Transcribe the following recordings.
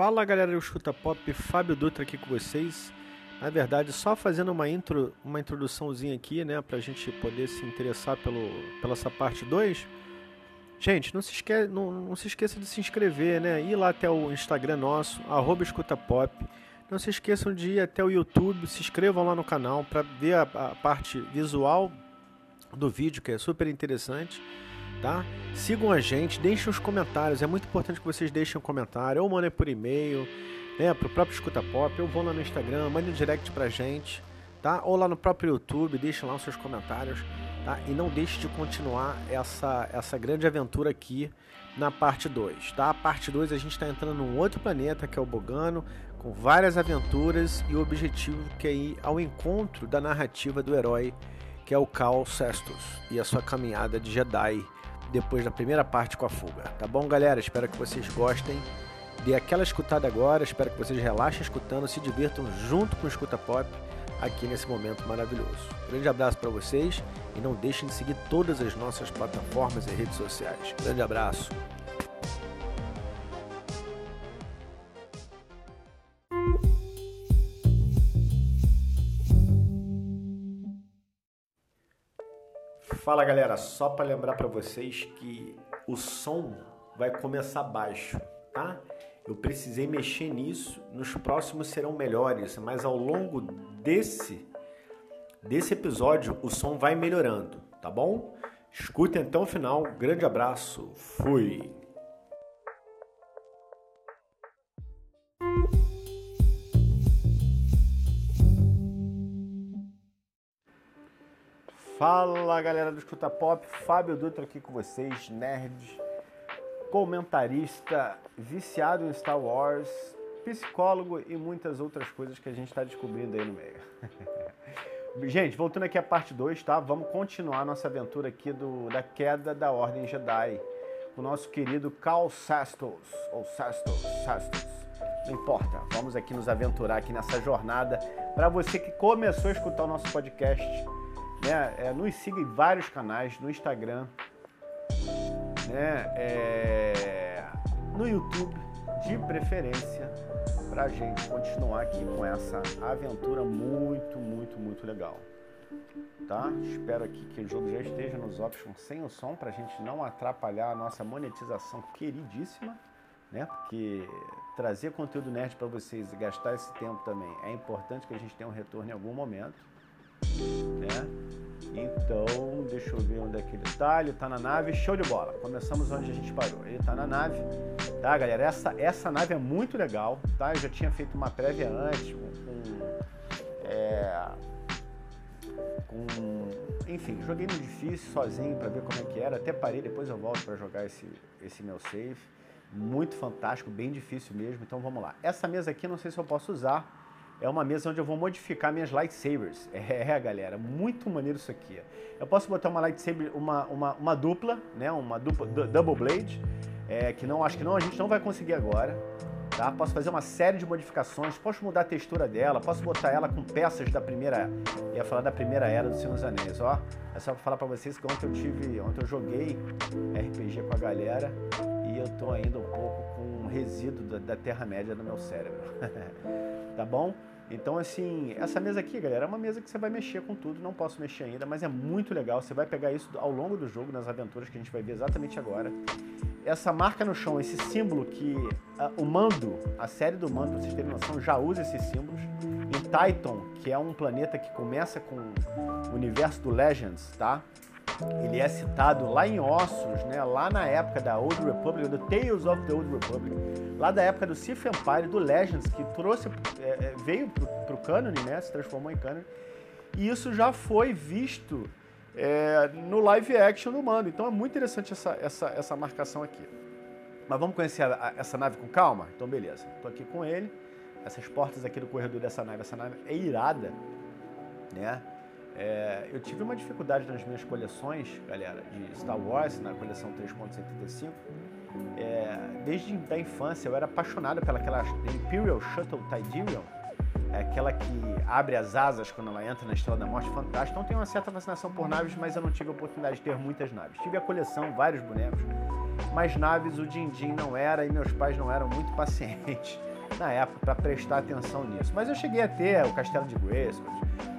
Fala galera do Escuta Pop, Fábio Dutra aqui com vocês. Na verdade, só fazendo uma, intro, uma introduçãozinha aqui, né, pra gente poder se interessar pelo, pela essa parte 2. Gente, não se, esque, não, não se esqueça de se inscrever, né? Ir lá até o Instagram nosso, arroba Escuta Pop. Não se esqueçam de ir até o YouTube, se inscrevam lá no canal para ver a, a parte visual do vídeo, que é super interessante tá? Sigam a gente, deixem os comentários, é muito importante que vocês deixem um comentário, ou mandem por e-mail, né, pro próprio Escuta Pop, ou vão lá no Instagram, mandem um direct pra gente, tá? Ou lá no próprio YouTube, deixem lá os seus comentários, tá? E não deixe de continuar essa, essa grande aventura aqui na parte 2, tá? A parte 2 a gente está entrando num outro planeta, que é o Bogano, com várias aventuras e o objetivo que é ir ao encontro da narrativa do herói, que é o Cal Cestus, e a sua caminhada de Jedi, depois da primeira parte com a fuga. Tá bom, galera? Espero que vocês gostem. Dê aquela escutada agora, espero que vocês relaxem escutando, se divirtam junto com o Escuta Pop aqui nesse momento maravilhoso. Grande abraço para vocês e não deixem de seguir todas as nossas plataformas e redes sociais. Grande abraço. Fala galera, só para lembrar para vocês que o som vai começar baixo, tá? Eu precisei mexer nisso, nos próximos serão melhores, mas ao longo desse desse episódio o som vai melhorando, tá bom? Escutem até o final. Grande abraço. Fui. Fala galera do Escuta Pop, Fábio Dutra aqui com vocês, nerd, comentarista, viciado em Star Wars, psicólogo e muitas outras coisas que a gente está descobrindo aí no meio. gente, voltando aqui à parte 2, tá? Vamos continuar nossa aventura aqui do, da queda da Ordem Jedi, com o nosso querido Cal Sastos, ou Sastos, Sastos, não importa, vamos aqui nos aventurar aqui nessa jornada. Para você que começou a escutar o nosso podcast, né? É, nos siga em vários canais, no Instagram, né? É, no YouTube, de preferência, para a gente continuar aqui com essa aventura muito, muito, muito legal. Tá? Espero aqui que o jogo já esteja nos options sem o som para a gente não atrapalhar a nossa monetização queridíssima, né? Porque trazer conteúdo nerd para vocês e gastar esse tempo também é importante que a gente tenha um retorno em algum momento né? Então, deixa eu ver onde é que ele tá. Ele tá na nave, show de bola. Começamos onde a gente parou. Ele tá na nave, tá, galera? Essa, essa nave é muito legal, tá? Eu já tinha feito uma prévia antes com. é, com enfim, joguei no difícil sozinho para ver como é que era. Até parei, depois eu volto para jogar esse, esse meu save. Muito fantástico, bem difícil mesmo. Então vamos lá. Essa mesa aqui, não sei se eu posso usar é uma mesa onde eu vou modificar minhas lightsabers. É, galera, muito maneiro isso aqui. Eu posso botar uma lightsaber, uma, uma, uma dupla, né? Uma dupla, double blade, é, que não acho que não a gente não vai conseguir agora. Tá? Posso fazer uma série de modificações, posso mudar a textura dela, posso botar ela com peças da primeira, ia falar da primeira era do Senhor dos Anéis, ó. É só pra falar para vocês que ontem eu tive, ontem eu joguei RPG com a galera e eu tô ainda um pouco com um resíduo da, da Terra-média no meu cérebro. tá bom? Então, assim, essa mesa aqui, galera, é uma mesa que você vai mexer com tudo. Não posso mexer ainda, mas é muito legal. Você vai pegar isso ao longo do jogo, nas aventuras que a gente vai ver exatamente agora. Essa marca no chão, esse símbolo que uh, o Mando, a série do Mando, vocês terem noção, já usa esses símbolos. Em Titan, que é um planeta que começa com o universo do Legends, tá? Ele é citado lá em Ossos, né? lá na época da Old Republic, do Tales of the Old Republic, lá da época do Sith Empire, do Legends, que trouxe, é, é veio para o canon, né? se transformou em canon, e isso já foi visto é, no live action do Mando. Então é muito interessante essa, essa, essa marcação aqui. Mas vamos conhecer a, a, essa nave com calma? Então beleza, estou aqui com ele, essas portas aqui do corredor dessa nave, essa nave é irada, né? É, eu tive uma dificuldade nas minhas coleções, galera, de Star Wars, na coleção 3.75. É, desde a infância eu era apaixonado pelaquela Imperial Shuttle Tidirium, é aquela que abre as asas quando ela entra na Estrela da Morte, fantástica. Então tenho uma certa fascinação por naves, mas eu não tive a oportunidade de ter muitas naves. Tive a coleção, vários bonecos, mas naves o Din Din não era e meus pais não eram muito pacientes na época para prestar atenção nisso. Mas eu cheguei a ter o Castelo de Grayskull,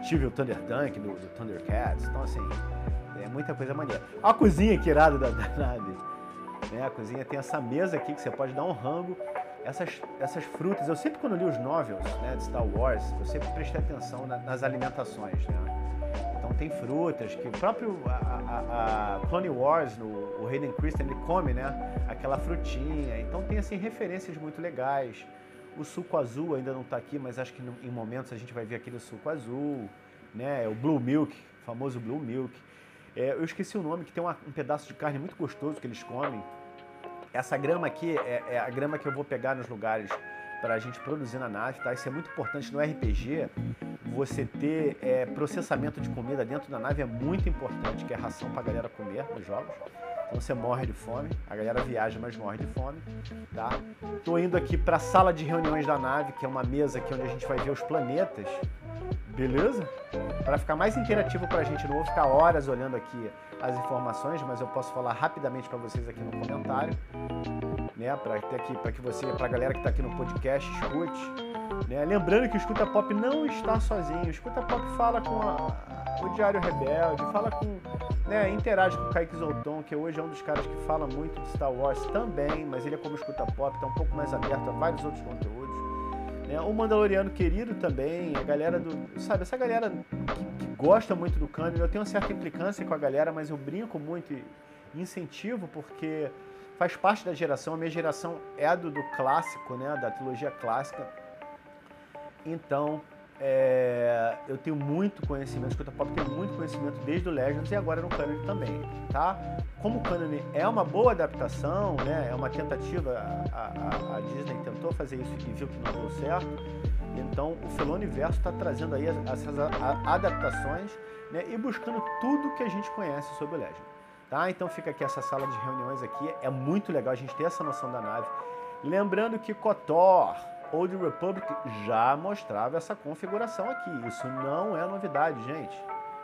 tive o Thunder Tank do, do Thundercats, então assim, é muita coisa maneira. a cozinha que irado da, da nave. Né? A cozinha tem essa mesa aqui que você pode dar um rango. Essas, essas frutas, eu sempre quando li os novels né, de Star Wars, eu sempre prestei atenção na, nas alimentações. Né? Então tem frutas que o próprio a, a, a Clone Wars, no, o Hayden Christensen, ele come né, aquela frutinha. Então tem assim referências muito legais. O suco azul ainda não está aqui, mas acho que em momentos a gente vai ver aquele suco azul, né? O Blue Milk, famoso Blue Milk. É, eu esqueci o nome, que tem uma, um pedaço de carne muito gostoso que eles comem. Essa grama aqui é, é a grama que eu vou pegar nos lugares para a gente produzir na nave, tá? Isso é muito importante no RPG. Você ter é, processamento de comida dentro da nave é muito importante, que é ração para a galera comer nos jogos. Então você morre de fome, a galera viaja, mas morre de fome, tá? Tô indo aqui para a sala de reuniões da nave, que é uma mesa aqui onde a gente vai ver os planetas beleza? Para ficar mais interativo para a gente, não vou ficar horas olhando aqui as informações, mas eu posso falar rapidamente para vocês aqui no comentário, né? Para ter aqui, para que você, para a galera que está aqui no podcast, escute. Né? Lembrando que o Escuta Pop não está sozinho. O Escuta Pop fala com a, o Diário Rebelde, fala com, né, interage com o Kaique Zolton, que hoje é um dos caras que fala muito de Star Wars também, mas ele é como Escuta Pop, está um pouco mais aberto a vários outros conteúdos. Né? O Mandaloriano querido também, a galera do. Sabe, essa galera que, que gosta muito do canon, eu tenho uma certa implicância com a galera, mas eu brinco muito e incentivo porque faz parte da geração. A minha geração é do, do clássico, né? Da trilogia clássica. Então, é, eu tenho muito conhecimento, escuta pop tem muito conhecimento desde o Legends e agora no Canon também, tá? Como o Canon é uma boa adaptação, né? É uma tentativa, a, a, a Disney tentou fazer isso e viu que não deu certo. Então o Feloniverso está trazendo aí essas adaptações né? e buscando tudo que a gente conhece sobre o Legend. Tá? Então fica aqui essa sala de reuniões aqui, é muito legal a gente ter essa noção da nave. Lembrando que KOTOR, Old Republic já mostrava essa configuração aqui. Isso não é novidade, gente.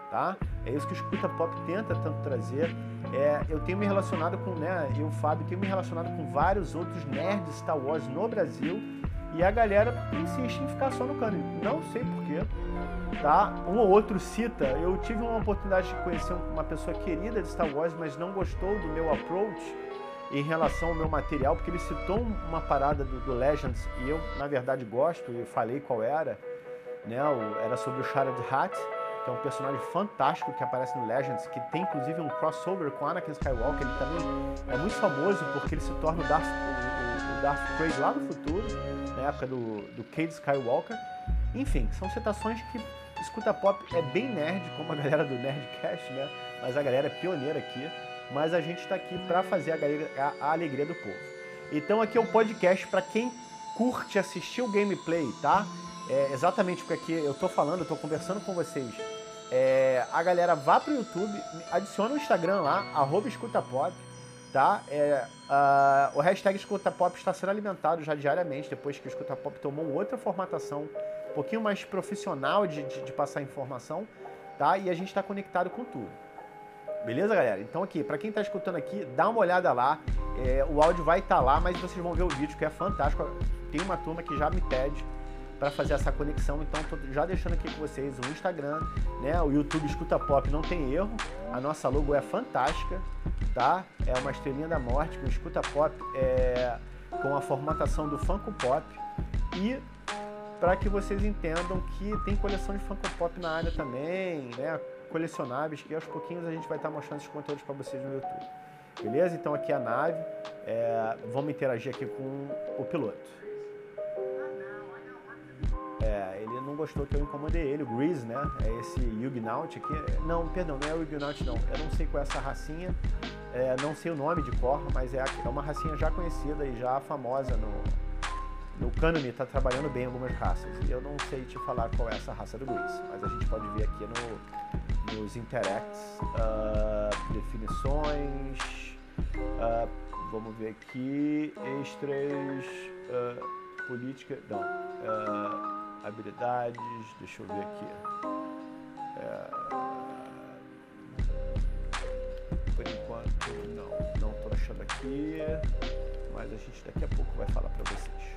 Tá? É isso que o Escuta Pop tenta tanto trazer. É, eu tenho me relacionado com, né, eu, Fábio, tenho me relacionado com vários outros nerds Star Wars no Brasil e a galera insiste em ficar só no canon. Não sei porquê, tá? Um ou outro cita. Eu tive uma oportunidade de conhecer uma pessoa querida de Star Wars, mas não gostou do meu approach em relação ao meu material, porque ele citou uma parada do, do Legends e eu, na verdade, gosto e falei qual era. Né? O, era sobre o Shattered Hat, que é um personagem fantástico que aparece no Legends, que tem inclusive um crossover com Anakin Skywalker. Ele também é muito famoso porque ele se torna o Darth, o, o Darth Vader lá no futuro, na época do, do Cade Skywalker. Enfim, são citações que escuta pop é bem nerd, como a galera do Nerdcast, né? Mas a galera é pioneira aqui mas a gente está aqui para fazer a, alegria do povo. Então aqui é um podcast para quem curte assistir o gameplay, tá? É, exatamente porque aqui eu estou falando, estou conversando com vocês. É, a galera vá pro YouTube, adiciona o Instagram lá, arroba escutapop, tá? É, uh, o hashtag escutapop está sendo alimentado já diariamente, depois que o escutapop tomou outra formatação, um pouquinho mais profissional de, de, de passar informação, tá? E a gente está conectado com tudo. Beleza, galera? Então aqui, para quem tá escutando aqui, dá uma olhada lá. É, o áudio vai estar tá lá, mas vocês vão ver o vídeo que é fantástico. Tem uma turma que já me pede para fazer essa conexão, então tô já deixando aqui com vocês o Instagram, né? O YouTube Escuta Pop não tem erro. A nossa logo é fantástica, tá? É uma estrelinha da morte, o Escuta Pop é com a formatação do Funko Pop e para que vocês entendam que tem coleção de Funko Pop na área também, né? Colecionáveis que aos pouquinhos a gente vai estar mostrando esses conteúdos para vocês no YouTube. Beleza? Então aqui é a nave, é, vamos interagir aqui com o piloto. É, ele não gostou que eu incomodei ele, o Grease, né? É esse Yugnaut aqui. Não, perdão, não é o Yugnaut não. Eu não sei qual é essa racinha, é, não sei o nome de cor, mas é, é uma racinha já conhecida e já famosa no, no Canone está trabalhando bem algumas raças. Eu não sei te falar qual é essa raça do Grease, mas a gente pode ver aqui no, nos interacts, uh, definições, uh, vamos ver aqui, extras, uh, política, não, habilidades, deixa eu ver aqui. por enquanto, não, não estou achando aqui, mas a gente daqui a pouco vai falar para vocês.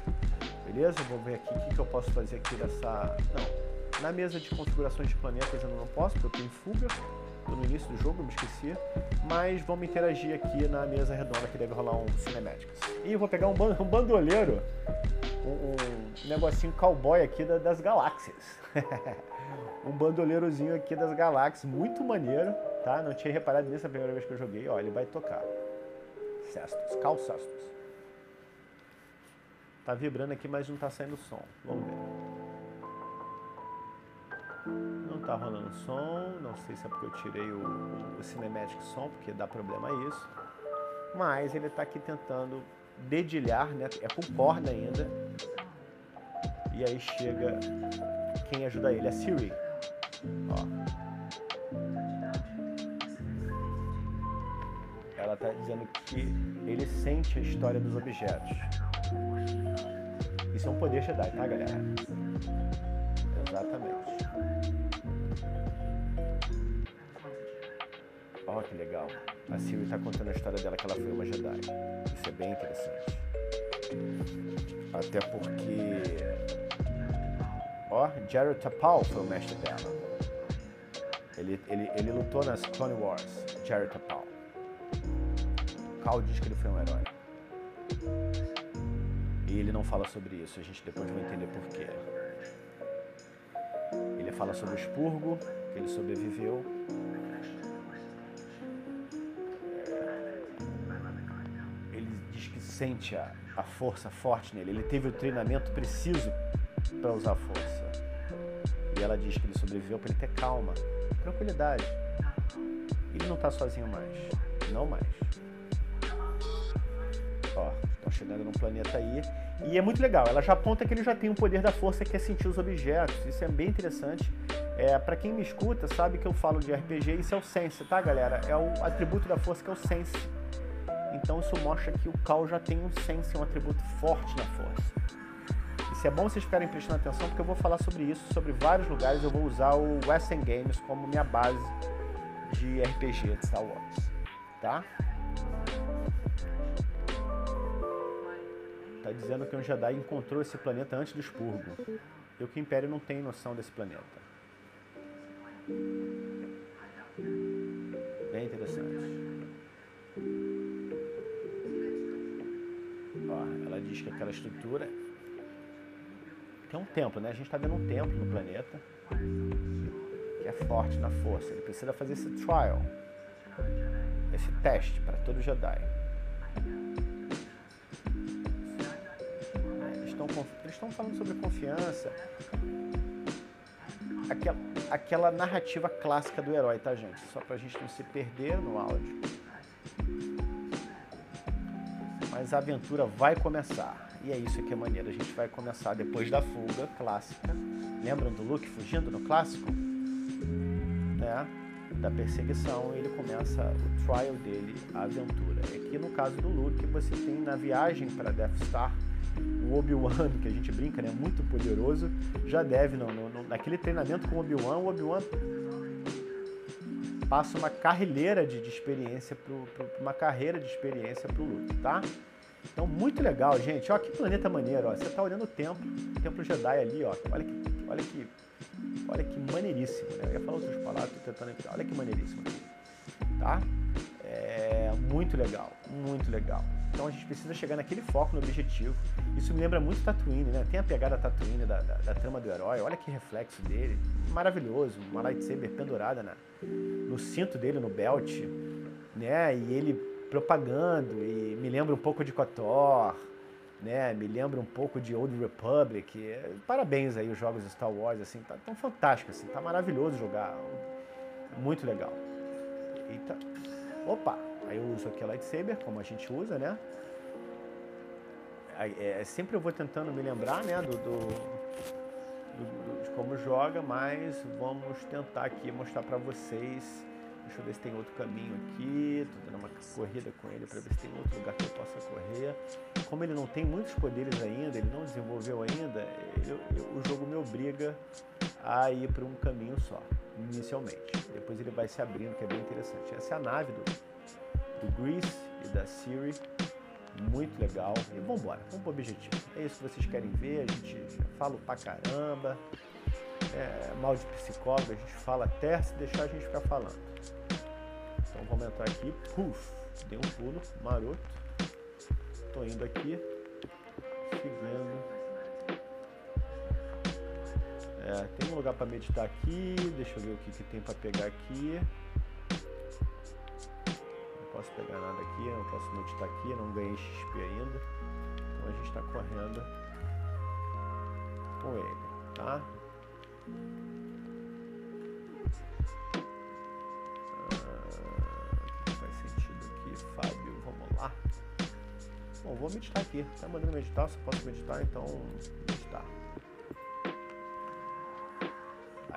Beleza? Vou ver aqui o que, que eu posso fazer aqui dessa... Não, na mesa de configurações de planetas eu não posso, porque eu tenho fuga. Tô no início do jogo, eu me esqueci. Mas vamos interagir aqui na mesa redonda que deve rolar um Cinematics. E eu vou pegar um, ban um bandoleiro, um, um, negocinho cowboy aqui da, das galáxias. um bandoleirozinho aqui das galáxias, muito maneiro, tá? Não tinha reparado nisso a primeira vez que eu joguei. Ó, ele vai tocar. Cestos, Cal Cestos. Tá vibrando aqui, mas não tá saindo som. Vamos ver. Tá rolando som, não sei se é porque eu tirei o, o Cinematic Som, porque dá problema isso. Mas ele tá aqui tentando dedilhar, né? É com corda ainda. E aí chega quem ajuda ele, a Siri. Ó. Ela tá dizendo que ele sente a história dos objetos. Isso é um poder Jedi, tá, galera? Exatamente. Ó, oh, que legal. A Siri tá contando a história dela que ela foi uma Jedi. Isso é bem interessante. Até porque... Ó, oh, Jared Tapal foi o mestre dela. Ele, ele, ele lutou nas Clone Wars, Jared Tapal. Cal diz que ele foi um herói. E ele não fala sobre isso, a gente depois vai entender por quê. Ele fala sobre o expurgo, que ele sobreviveu. Ele diz que sente a, a força forte nele, ele teve o treinamento preciso para usar a força. E ela diz que ele sobreviveu para ele ter calma, tranquilidade. Ele não está sozinho mais, não mais. Ó, estão chegando num planeta aí. E é muito legal, ela já aponta que ele já tem o poder da força que é sentir os objetos. Isso é bem interessante. É, para quem me escuta, sabe que eu falo de RPG, isso é o Sense, tá, galera? É o atributo da força que é o Sense. Então isso mostra que o Cal já tem um Sense, um atributo forte na força. Isso é bom vocês ficarem prestando atenção, porque eu vou falar sobre isso, sobre vários lugares. Eu vou usar o Western Games como minha base de RPG de Star Wars, tá? Tá dizendo que um Jedi encontrou esse planeta antes do expurgo. E que o Império não tem noção desse planeta. Bem interessante. Ó, ela diz que aquela estrutura tem um templo, né? A gente está vendo um templo no planeta que é forte na força. Ele precisa fazer esse trial, esse teste para todo Jedi. Eles estão falando sobre confiança, aquela, aquela narrativa clássica do herói, tá, gente? Só pra gente não se perder no áudio. Mas a aventura vai começar. E é isso que é maneiro. A gente vai começar depois da fuga clássica. Lembram do Luke fugindo no clássico? Né? Da perseguição, ele começa o trial dele, a aventura. Aqui no caso do Luke, você tem na viagem para Death Star o Obi-Wan, que a gente brinca, né, muito poderoso, já deve, no, naquele treinamento com o Obi-Wan, o Obi-Wan passa uma carreira de, de experiência, pro, pro, uma carreira de experiência pro Luke, tá? Então, muito legal, gente. Ó, que planeta maneiro, ó. Você tá olhando o templo, o templo Jedi ali, ó. Olha que, olha que, olha que maneiríssimo, né? Eu ia falar outras palavras, tô tentando... Olha que maneiríssimo tá? É muito legal, muito legal. Então a gente precisa chegar naquele foco, no objetivo. Isso me lembra muito Tatooine, né? Tem a pegada Tatooine da, da, da trama do herói. Olha que reflexo dele. Maravilhoso. Uma lightsaber pendurada na, no cinto dele, no belt. Né? E ele propagando. E me lembra um pouco de KOTOR. Né? Me lembra um pouco de Old Republic. Parabéns aí os jogos Star Wars. Assim, tá tão fantástico. Assim, tá maravilhoso jogar. Muito legal. Eita. Opa! Aí eu uso aqui a lightsaber, como a gente usa, né? É, sempre eu vou tentando me lembrar, né, do, do, do, de como joga, mas vamos tentar aqui mostrar para vocês. Deixa eu ver se tem outro caminho aqui. Tô dando uma corrida com ele para ver se tem outro lugar que eu possa correr. Como ele não tem muitos poderes ainda, ele não desenvolveu ainda, ele, o jogo me obriga a ir para um caminho só, inicialmente. Depois ele vai se abrindo, que é bem interessante. Essa é a nave do, do Grease e da Siri. muito legal. E vambora, vamos pro objetivo. É isso que vocês querem ver, a gente fala pra caramba. É, mal de psicólogo, a gente fala até se deixar a gente ficar falando. Então vamos entrar aqui, puf, dei um pulo, maroto. Tô indo aqui, seguindo. É, tem um lugar para meditar aqui, deixa eu ver o que, que tem para pegar aqui. Posso pegar nada aqui, não posso meditar aqui, não ganhei XP ainda. Então a gente está correndo com ele, tá? Ah, faz sentido aqui, Fábio, vamos lá. Bom, vou meditar aqui. Tá mandando meditar, se posso meditar, então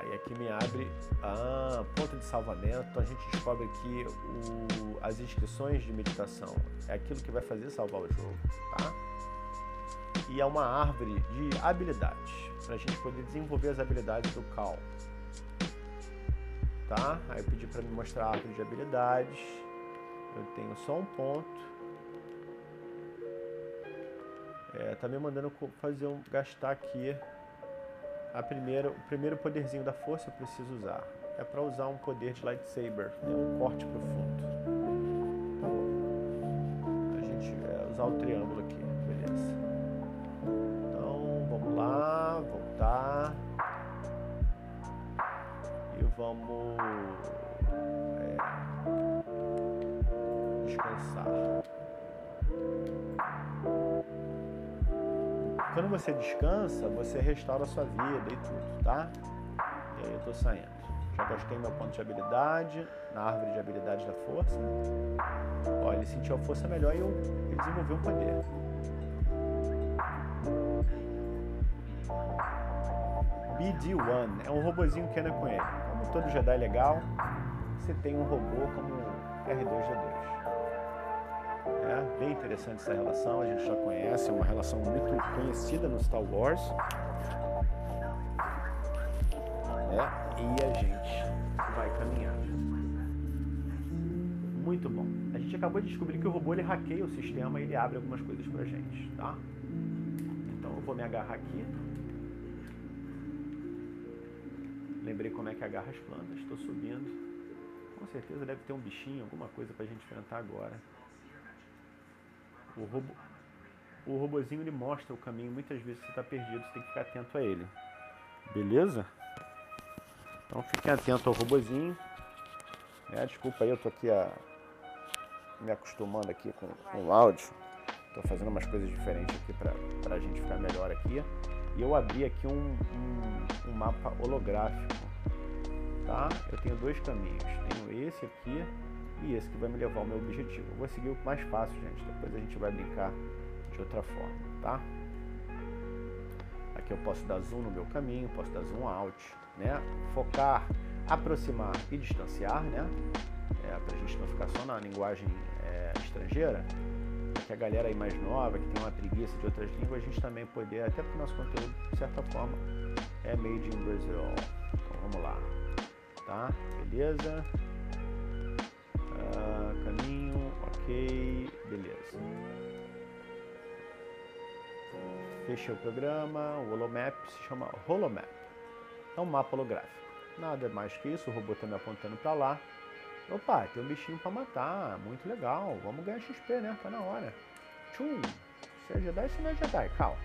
Aí aqui me abre a ponta de salvamento. A gente descobre que o, as inscrições de meditação é aquilo que vai fazer salvar o jogo, tá? E é uma árvore de habilidades para a gente poder desenvolver as habilidades do Cal. Tá? Aí eu pedi para me mostrar a árvore de habilidades. Eu tenho só um ponto. É, tá me mandando fazer um gastar aqui a primeira, o primeiro poderzinho da força eu preciso usar. É para usar um poder de lightsaber, né? um corte profundo. Tá. A gente é, usar o triângulo aqui, beleza. Então vamos lá, voltar. E vamos é, descansar. Quando você descansa, você restaura a sua vida e tudo, tá? E aí eu tô saindo. Já gastei meu ponto de habilidade na árvore de habilidade da força. Ó, ele sentiu a força melhor e eu desenvolvi um poder. BD-1 é um robozinho que anda com ele. Como todo Jedi legal, você tem um robô como R2-D2. Bem interessante essa relação, a gente já conhece, é uma relação muito conhecida no Star Wars. É, e a gente vai caminhar. Muito bom. A gente acabou de descobrir que o robô ele hackeia o sistema e ele abre algumas coisas pra gente, tá? Então eu vou me agarrar aqui. Lembrei como é que agarra as plantas, estou subindo. Com certeza deve ter um bichinho, alguma coisa pra gente enfrentar agora. O, robô, o robozinho ele mostra o caminho, muitas vezes você está perdido, você tem que ficar atento a ele. Beleza? Então fiquem atentos ao robozinho. É, desculpa aí, eu tô aqui a, me acostumando aqui com, com o áudio. Tô fazendo umas coisas diferentes aqui para a gente ficar melhor aqui. E eu abri aqui um, um, um mapa holográfico. Tá? Eu tenho dois caminhos. Tenho esse aqui e esse que vai me levar ao meu objetivo. Eu vou seguir o mais fácil, gente. Depois a gente vai brincar de outra forma, tá? Aqui eu posso dar zoom no meu caminho, posso dar zoom out, né? Focar, aproximar e distanciar, né? É, pra gente não ficar só na linguagem é, estrangeira. Que a galera aí mais nova, que tem uma preguiça de outras línguas, a gente também poder, até porque nosso conteúdo, de certa forma, é made in Brazil. Então vamos lá, tá? Beleza? Ah, caminho, ok, beleza. Fechei o programa, o Holomap se chama Holomap. É um mapa holográfico. Nada mais que isso, o robô está me apontando para lá. Opa, tem um bichinho para matar, muito legal. Vamos ganhar XP, né? Tá na hora. Tchum! Se é Jedi, se não é Jedi, calma.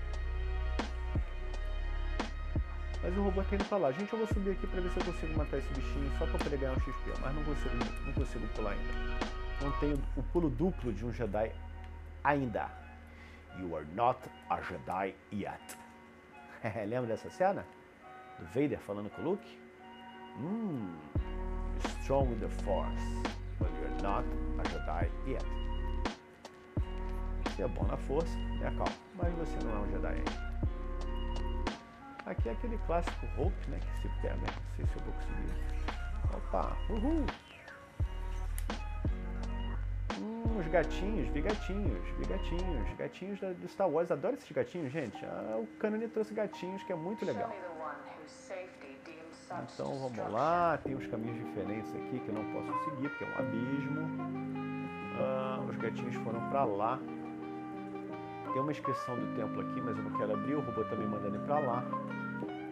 Mas o robô tá indo pra lá. Gente, eu vou subir aqui pra ver se eu consigo matar esse bichinho só pra poder ganhar um XP. Mas não consigo, não consigo pular ainda. Não tenho o pulo duplo de um Jedi ainda. You are not a Jedi yet. Lembra dessa cena? Do Vader falando com o Luke? Hum, strong with the Force, but you're not a Jedi yet. Você é bom na força, é calma, mas você não é um Jedi ainda. Aqui é aquele clássico Hope, né? Que se pega. Não sei se eu vou conseguir. Opa, uhul! Hum, os gatinhos, vi gatinhos, vi gatinhos, gatinhos da, do Star Wars. Adoro esses gatinhos, gente. Ah, o Canone trouxe gatinhos, que é muito legal. Então vamos lá, tem uns caminhos diferentes aqui que eu não posso seguir, porque é um abismo. Ah, os gatinhos foram para lá. tem uma inscrição do templo aqui, mas eu não quero abrir, o robô tá me mandando ir pra lá.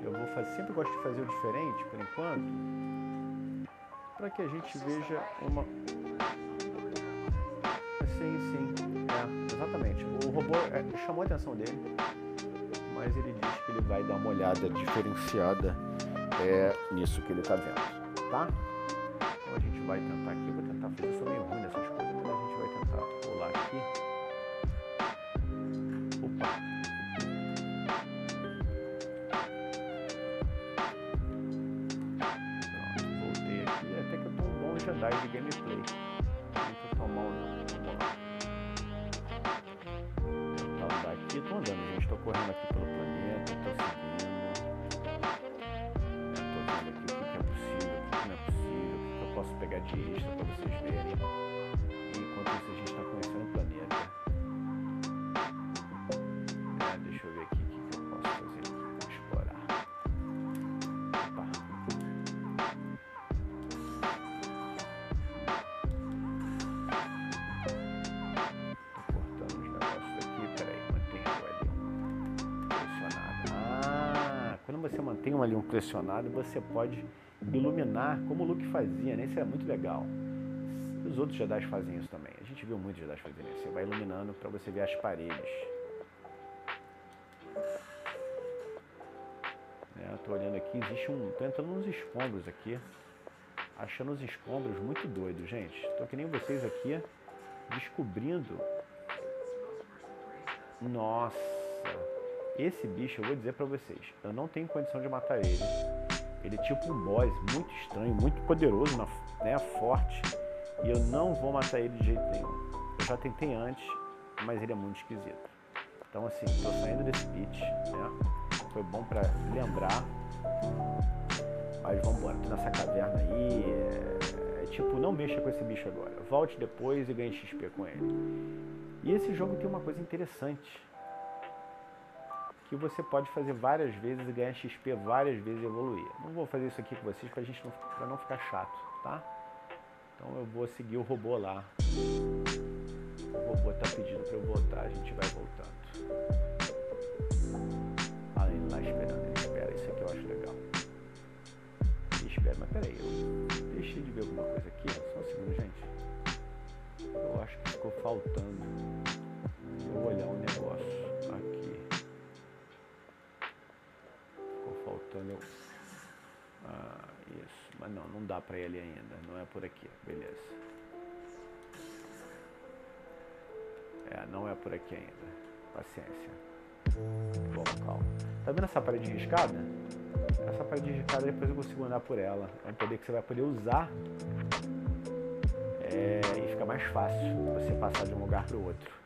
Eu vou fazer, sempre gosto de fazer o diferente, por enquanto, para que a gente veja uma... Sim, sim, é, exatamente. O robô é, chamou a atenção dele, mas ele diz que ele vai dar uma olhada diferenciada é, nisso que ele está vendo, tá? Então a gente vai tentar aqui, vou tentar fazer, eu sou meio ruim nessas pressionado, você pode iluminar, como o Luke fazia, né? Isso é muito legal. Os outros Jedi fazem isso também. A gente viu muitos Jedi fazendo isso. Você vai iluminando para você ver as paredes. É, eu tô olhando aqui, existe um. tô entrando nos escombros aqui. Achando os escombros muito doidos, gente. Tô que nem vocês aqui, descobrindo. Nossa! Esse bicho, eu vou dizer para vocês, eu não tenho condição de matar ele ele é tipo um boss muito estranho, muito poderoso, né, forte. E eu não vou matar ele de jeito nenhum. Eu já tentei antes, mas ele é muito esquisito. Então assim, estou saindo desse pitch, né? Foi bom para lembrar. Mas vamos embora, aqui nessa caverna aí. É, é, tipo, não mexa com esse bicho agora. Volte depois e ganhe XP com ele. E esse jogo tem uma coisa interessante que você pode fazer várias vezes e ganhar XP várias vezes e evoluir. Não vou fazer isso aqui com vocês para gente não, pra não ficar chato, tá? Então eu vou seguir o robô lá. O robô tá pedindo para eu voltar, a gente vai voltando. Ah, ele lá esperando, ele espera, isso aqui eu acho legal. Ele espera, mas peraí, eu deixei de ver alguma coisa aqui, só um segundo, gente. Eu acho que ficou faltando. Não, não dá pra ele ainda. Não é por aqui. Beleza. É, não é por aqui ainda. Paciência. Bom, calma. Tá vendo essa parede riscada? Essa parede riscada depois eu consigo andar por ela. É um poder que você vai poder usar. É, e fica mais fácil você passar de um lugar para o outro.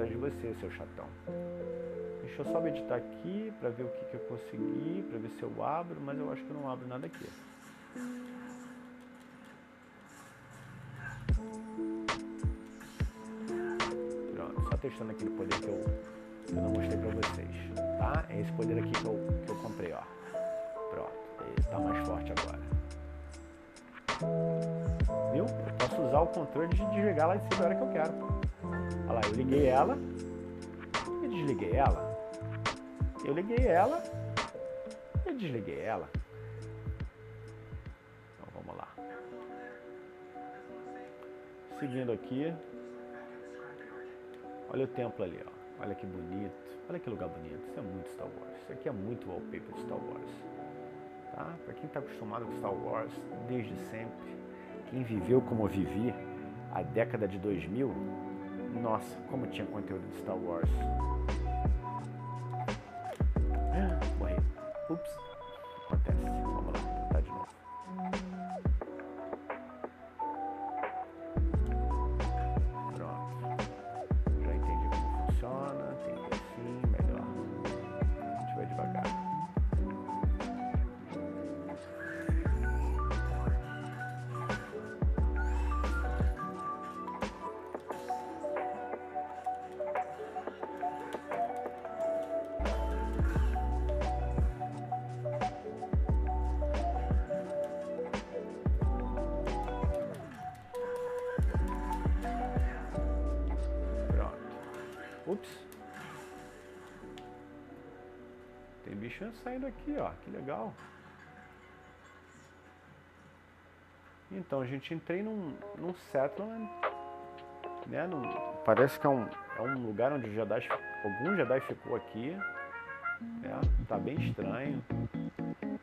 atrás de você, seu chatão. Deixa eu só meditar aqui para ver o que, que eu consegui, para ver se eu abro, mas eu acho que eu não abro nada aqui. Pronto, só testando aquele poder que eu, que eu não mostrei para vocês, tá? É esse poder aqui que eu, que eu comprei, ó. Pronto, ele tá mais forte agora. Viu? Eu posso usar o controle de desligar lá de cima a hora que eu quero. Olha lá, eu liguei ela e desliguei ela. Eu liguei ela e desliguei ela. Então vamos lá. Seguindo aqui. Olha o templo ali, ó. Olha que bonito. Olha que lugar bonito. Isso é muito Star Wars. Isso aqui é muito wallpaper de Star Wars. Tá? Para quem está acostumado com Star Wars desde sempre, quem viveu como eu vivi a década de 2000, nossa, como tinha conteúdo de Star Wars. Ups. Aqui, ó. Que legal. Então, a gente entrei num, num settlement, né? Num, parece que é um, é um lugar onde Jedi, algum Jedi ficou aqui. Né? Tá bem estranho.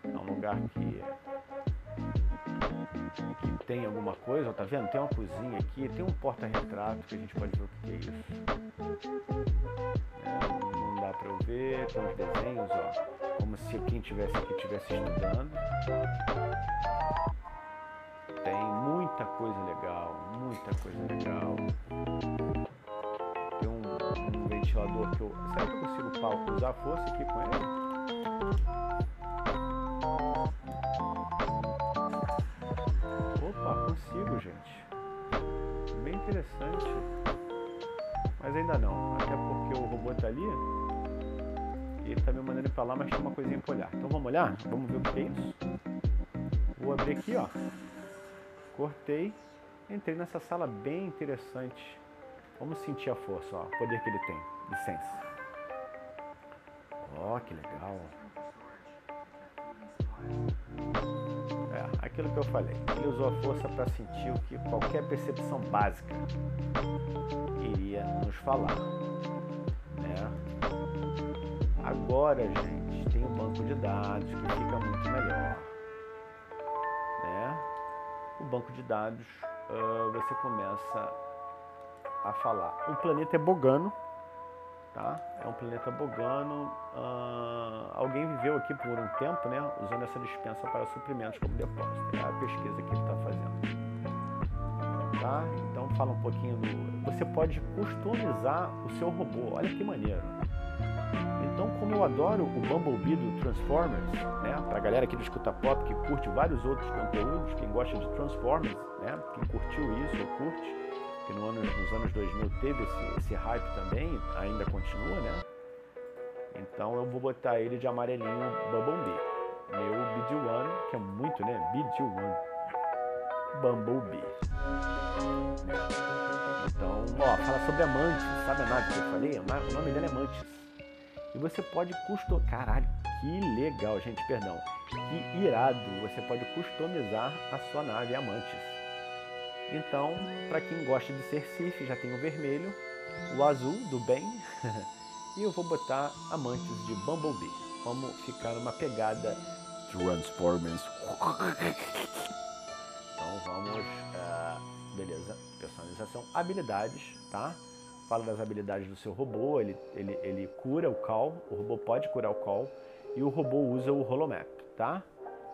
É um lugar que, que tem alguma coisa, ó, tá vendo? Tem uma cozinha aqui, tem um porta-retrato que a gente pode ver o que é isso. É, dá pra eu ver, tem uns desenhos, ó. Como se quem tivesse aqui estivesse estudando. Tem muita coisa legal, muita coisa legal. Tem um, um ventilador que eu. Será que eu consigo usar força aqui com ele? Opa, consigo, gente. Bem interessante. Mas ainda não, até porque o robô tá ali ele tá me mandando pra lá, mas tem uma coisinha pra olhar. Então vamos olhar? Vamos ver o que é isso? Vou abrir aqui, ó. Cortei, entrei nessa sala bem interessante. Vamos sentir a força, ó, o poder que ele tem. Licença. Ó, oh, que legal. É, aquilo que eu falei. Ele usou a força para sentir o que qualquer percepção básica iria nos falar. Né? Agora, gente, tem um banco de dados que fica muito melhor o banco de dados, uh, você começa a falar. O planeta é Bogano, tá? É um planeta Bogano. Uh, alguém viveu aqui por um tempo, né? Usando essa dispensa para suprimentos como depósito. É a pesquisa que ele está fazendo. Tá? Então fala um pouquinho do. Você pode customizar o seu robô. Olha que maneiro. Então, como eu adoro o Bumblebee do Transformers, né, pra galera aqui do Escuta Pop que curte vários outros conteúdos, quem gosta de Transformers, né, quem curtiu isso ou curte, que no ano, nos anos 2000 teve esse, esse hype também, ainda continua, né? Então eu vou botar ele de amarelinho Bumblebee. Meu BD-1, que é muito, né? BD-1. Bumblebee. Então, ó, fala sobre a Mantis, sabe a nave que eu falei? O nome dela é Mantis. E você pode customizar. Caralho, que legal, gente, perdão. Que irado. Você pode customizar a sua nave Amantes. Então, para quem gosta de ser Sif, já tem o vermelho, o azul do bem. e eu vou botar Amantes de Bumblebee. Vamos ficar numa pegada Transformers. Então vamos. Uh, beleza. Personalização. Habilidades, tá? Fala das habilidades do seu robô, ele, ele, ele cura o call, o robô pode curar o call, e o robô usa o holomap, tá?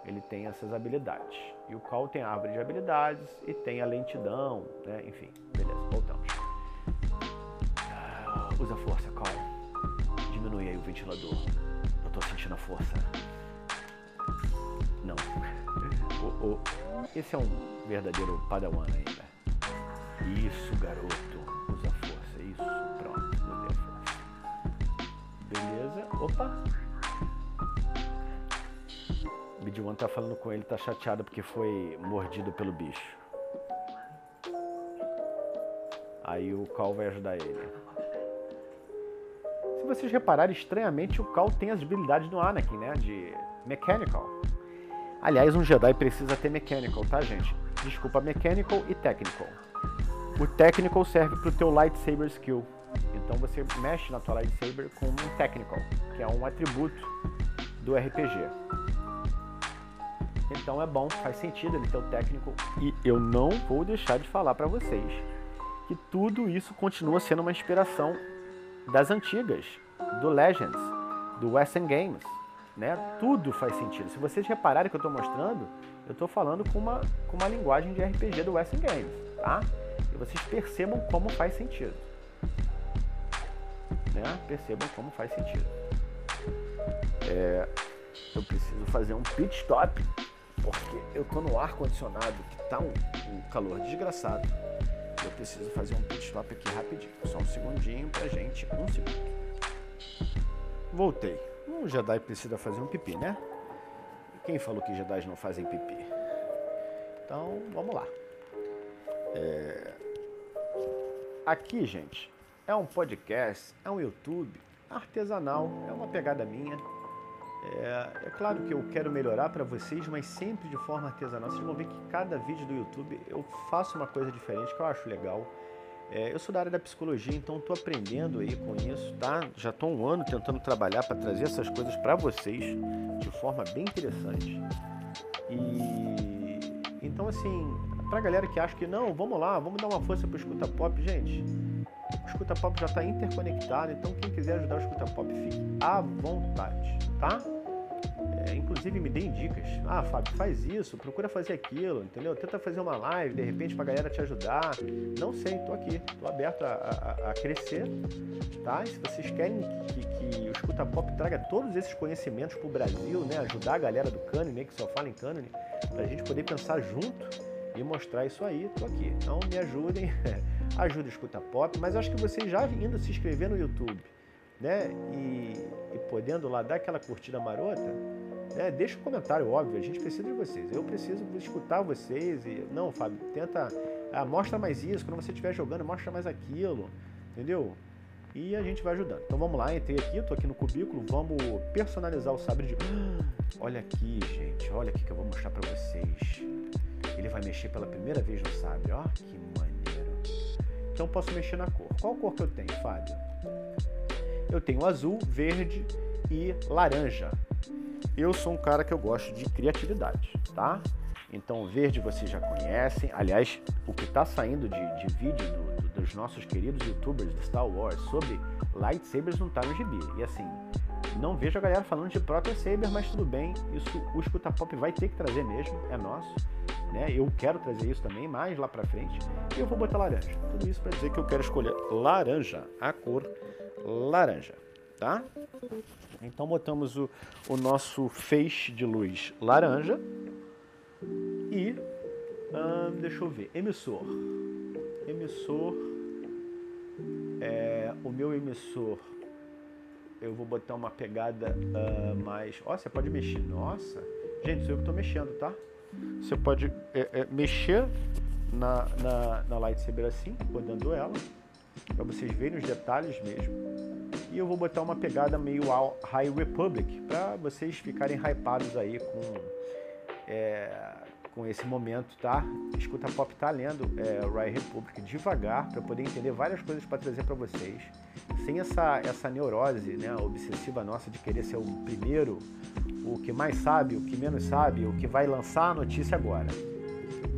Ele tem essas habilidades. E o call tem a árvore de habilidades e tem a lentidão, né? Enfim, beleza, voltamos. Uh, usa força, call. Diminui aí o ventilador. Eu tô sentindo a força. Não. o, esse é um verdadeiro padawan ainda. Isso, garoto. Opa. BD1 tá falando com ele, tá chateado porque foi mordido pelo bicho. Aí o Cal vai ajudar ele. Se vocês repararem, estranhamente o Cal tem as habilidades do Anakin, né? De Mechanical. Aliás, um Jedi precisa ter Mechanical, tá, gente? Desculpa, Mechanical e Technical. O Technical serve para o teu Lightsaber Skill. Então você mexe na tua Lightsaber com um Technical, que é um atributo do RPG. Então é bom, faz sentido ele ter o Technical. E eu não vou deixar de falar para vocês que tudo isso continua sendo uma inspiração das antigas, do Legends, do Western Games. Né? Tudo faz sentido. Se vocês repararem que eu estou mostrando, eu estou falando com uma, com uma linguagem de RPG do Western Games. Tá? E vocês percebam como faz sentido. Né? Percebam como faz sentido. É, eu preciso fazer um pit stop porque eu tô no ar condicionado que tá um, um calor desgraçado. Eu preciso fazer um pit stop aqui rapidinho. Só um segundinho pra gente. Um segundo. Voltei. Um Jedi precisa fazer um pipi, né? Quem falou que Jedi não fazem pipi? Então, vamos lá. É... Aqui, gente, é um podcast, é um YouTube artesanal, é uma pegada minha. É, é claro que eu quero melhorar para vocês, mas sempre de forma artesanal. Vocês vão ver que cada vídeo do YouTube eu faço uma coisa diferente que eu acho legal. É, eu sou da área da psicologia, então estou aprendendo aí com isso, tá? Já estou um ano tentando trabalhar para trazer essas coisas para vocês de forma bem interessante. E então assim, para galera que acha que não, vamos lá, vamos dar uma força para escuta pop, gente. O escuta pop já está interconectado, então quem quiser ajudar o escuta pop fique à vontade, tá? É, inclusive me deem dicas. Ah, Fábio, faz isso, procura fazer aquilo, entendeu? Tenta fazer uma live, de repente, pra galera te ajudar. Não sei, tô aqui, tô aberto a, a, a crescer, tá? E se vocês querem que, que, o Escuta Pop traga todos esses conhecimentos pro Brasil, né? Ajudar a galera do Cânone, né? que só fala em Cânone, pra gente poder pensar junto e mostrar isso aí, tô aqui. Então me ajudem, ajuda o Escuta Pop, mas acho que vocês já indo se inscrever no YouTube, né? E, e podendo lá dar aquela curtida marota, né? Deixa um comentário, óbvio, a gente precisa de vocês. Eu preciso escutar vocês e. Não, Fábio, tenta. Ah, mostra mais isso, quando você estiver jogando, mostra mais aquilo. Entendeu? E a gente vai ajudando. Então vamos lá, entrei aqui, tô aqui no cubículo, vamos personalizar o sabre de. Olha aqui, gente, olha aqui que eu vou mostrar para vocês. Ele vai mexer pela primeira vez no sabre, ó, que maneiro. Então posso mexer na cor. Qual cor que eu tenho, Fábio? Eu tenho azul, verde e laranja eu sou um cara que eu gosto de criatividade, tá? Então, verde vocês já conhecem. Aliás, o que está saindo de, de vídeo do, do, dos nossos queridos youtubers de Star Wars sobre lightsabers não tá no gibi. E assim, não vejo a galera falando de Proto Saber, mas tudo bem. Isso o Escuta Pop vai ter que trazer mesmo, é nosso. Né? Eu quero trazer isso também mais lá pra frente. E eu vou botar laranja. Tudo isso para dizer que eu quero escolher laranja, a cor laranja, tá? Então botamos o, o nosso feixe de luz laranja e hum, deixa eu ver, emissor. Emissor, é, o meu emissor, eu vou botar uma pegada uh, mais. Ó, você pode mexer. Nossa, gente, sou eu que estou mexendo, tá? Você pode é, é, mexer na, na, na lightsaber assim, rodando ela, para vocês verem os detalhes mesmo. E eu vou botar uma pegada meio High Republic para vocês ficarem hypados aí com, é, com esse momento, tá? Escuta Pop tá lendo é, High Republic devagar para poder entender várias coisas para trazer para vocês, sem essa, essa neurose né, obsessiva nossa de querer ser o primeiro, o que mais sabe, o que menos sabe, o que vai lançar a notícia agora.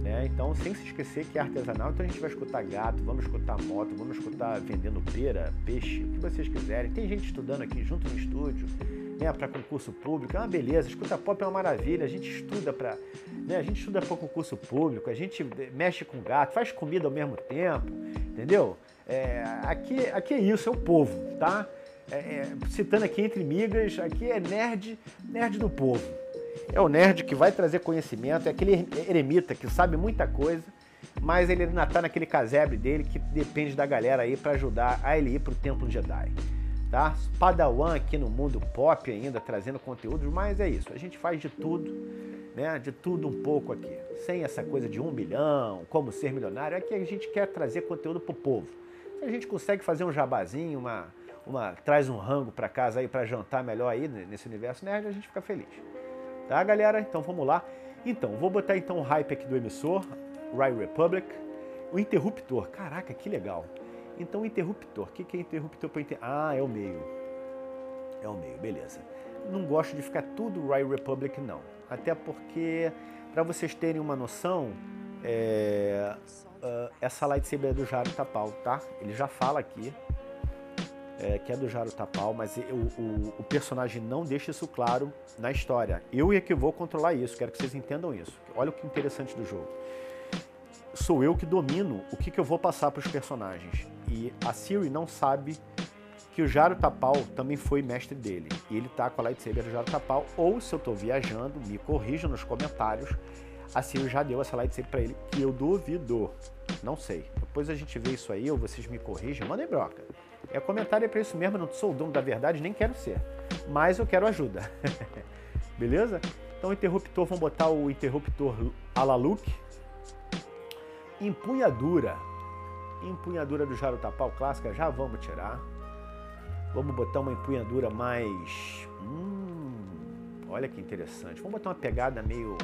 Né? Então, sem se esquecer que é artesanal, então a gente vai escutar gato, vamos escutar moto, vamos escutar vendendo pera, peixe, o que vocês quiserem. Tem gente estudando aqui junto no estúdio, né, para concurso público, é uma beleza. Escuta pop é uma maravilha, a gente estuda para, né, a gente estuda para concurso público, a gente mexe com gato, faz comida ao mesmo tempo, entendeu? É, aqui, aqui é isso, é o povo, tá? É, é, citando aqui entre migas, aqui é nerd, nerd do povo. É o nerd que vai trazer conhecimento, é aquele eremita que sabe muita coisa, mas ele ainda está naquele casebre dele que depende da galera aí para ajudar a ele ir para o Templo Jedi. Tá? Padawan aqui no mundo pop ainda, trazendo conteúdos, mas é isso, a gente faz de tudo, né? De tudo um pouco aqui. Sem essa coisa de um milhão, como ser milionário, é que a gente quer trazer conteúdo pro povo. Se a gente consegue fazer um jabazinho, uma, uma traz um rango para casa aí para jantar melhor aí nesse universo nerd, a gente fica feliz. Tá, galera? Então vamos lá. Então, vou botar então o hype aqui do emissor, Rye Republic. O interruptor, caraca, que legal. Então, interruptor, o que, é interruptor para inter... Ah, é o meio. É o meio, beleza. Não gosto de ficar tudo Rye Republic, não. Até porque, para vocês terem uma noção, é... uh, essa lightsaber é do Jaro Tapal, tá? Ele já fala aqui é, que é do Jaro Tapal, mas o, o, o, personagem não deixa isso claro na história. Eu é que vou controlar isso, quero que vocês entendam isso. Olha o que interessante do jogo. Sou eu que domino o que, que eu vou passar para os personagens. E a Siri não sabe que o Jaro Tapal também foi mestre dele. E ele tá com a lightsaber do Jaro Tapal. Ou se eu estou viajando, me corrijam nos comentários. A Siri já deu essa lightsaber para ele, que eu duvido. Não sei. Depois a gente vê isso aí, ou vocês me corrijam. Mandem broca. É comentário é para isso mesmo, eu não sou o dono da verdade, nem quero ser. Mas eu quero ajuda. Beleza? Então, interruptor, vamos botar o interruptor ala Luke. Empunhadura. Empunhadura do Jarutapau clássica, já vamos tirar. Vamos botar uma empunhadura mais... Hum, olha que interessante. Vamos botar uma pegada meio,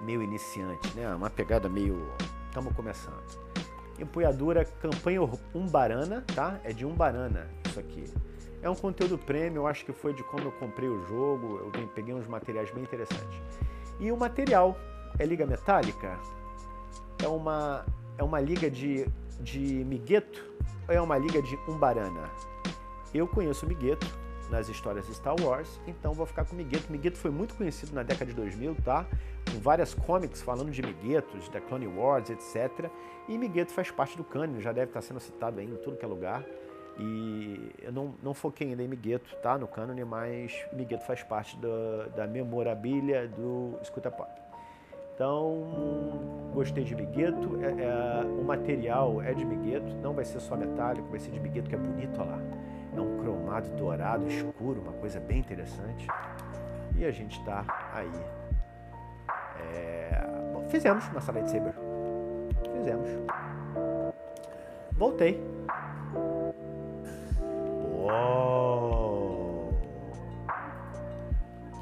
meio iniciante, né? Uma pegada meio... Estamos começando. Empunhadura Campanha Umbarana, tá? É de Umbarana isso aqui. É um conteúdo premium, eu acho que foi de como eu comprei o jogo, eu peguei uns materiais bem interessantes. E o material é liga metálica? É uma, é uma liga de, de migueto é uma liga de umbarana? Eu conheço migueto nas histórias Star Wars, então vou ficar com migueto. Migueto foi muito conhecido na década de 2000, tá? Com várias comics falando de miguetos, da Clone Wars, etc. E migueto faz parte do cânone, já deve estar sendo citado aí em tudo que é lugar. E eu não, não foquei ainda em Migueto, tá? No cânone, mas Migueto faz parte da, da memorabilia do Escuta Pop. Então, gostei de Migueto. É, é, o material é de Migueto, não vai ser só metálico, vai ser de Migueto, que é bonito, olha lá. É um cromado dourado escuro, uma coisa bem interessante. E a gente está aí. É... Bom, fizemos nossa lightsaber. Fizemos. Voltei. Uou!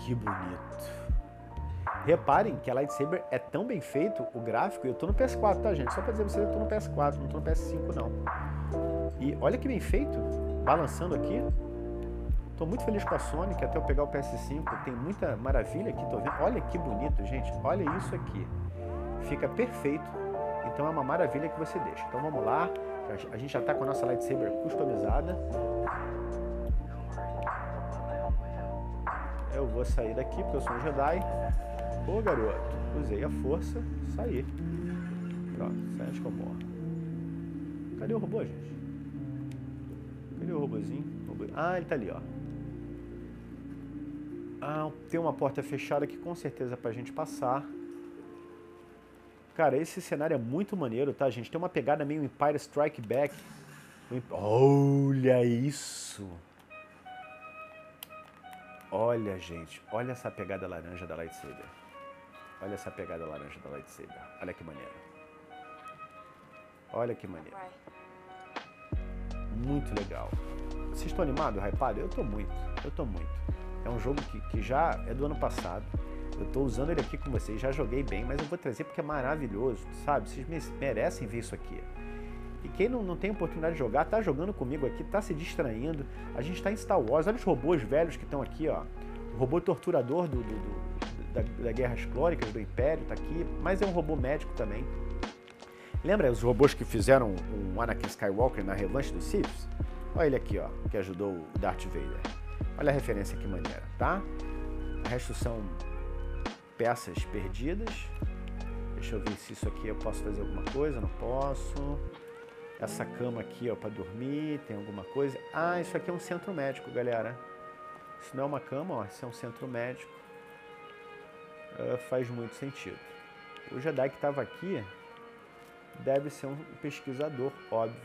Que bonito. Reparem que a lightsaber é tão bem feito, o gráfico, eu tô no PS4, tá, gente? Só pra dizer pra vocês, eu tô no PS4, não tô no PS5, não. E olha que bem feito, balançando aqui. Tô muito feliz com a Sonic, até eu pegar o PS5, tem muita maravilha aqui, tô vendo. Olha que bonito, gente, olha isso aqui. Fica perfeito, então é uma maravilha que você deixa. Então vamos lá, a gente já tá com a nossa lightsaber customizada. Eu vou sair daqui porque eu sou um Jedi. Ô garoto, usei a força, saí. Pronto, sai antes que eu morro. Cadê o robô, gente? Cadê o robôzinho? Ah, ele tá ali, ó. Ah, tem uma porta fechada aqui com certeza pra gente passar. Cara, esse cenário é muito maneiro, tá, gente? Tem uma pegada meio Empire Strike Back. Olha isso! Olha, gente, olha essa pegada laranja da lightsaber. Olha essa pegada laranja da lightsaber. Olha que maneiro. Olha que maneiro. Muito legal. Vocês estão animados, hypado? Eu tô muito, eu tô muito. É um jogo que, que já é do ano passado. Eu tô usando ele aqui com vocês, já joguei bem, mas eu vou trazer porque é maravilhoso, sabe? Vocês merecem ver isso aqui. E quem não, não tem oportunidade de jogar, tá jogando comigo aqui, tá se distraindo. A gente tá em Star Wars, olha os robôs velhos que estão aqui, ó. O robô torturador do, do, do da, da Guerras Clóricas, do Império, tá aqui, mas é um robô médico também. Lembra os robôs que fizeram o Anakin Skywalker na revanche dos Siths? Olha ele aqui, ó, que ajudou o Darth Vader. Olha a referência que maneira, tá? O resto são peças perdidas. Deixa eu ver se isso aqui eu posso fazer alguma coisa, não posso. Essa cama aqui, ó, para dormir, tem alguma coisa. Ah, isso aqui é um centro médico, galera. Isso não é uma cama, ó, isso é um centro médico. Uh, faz muito sentido. O Jedi que estava aqui deve ser um pesquisador, óbvio.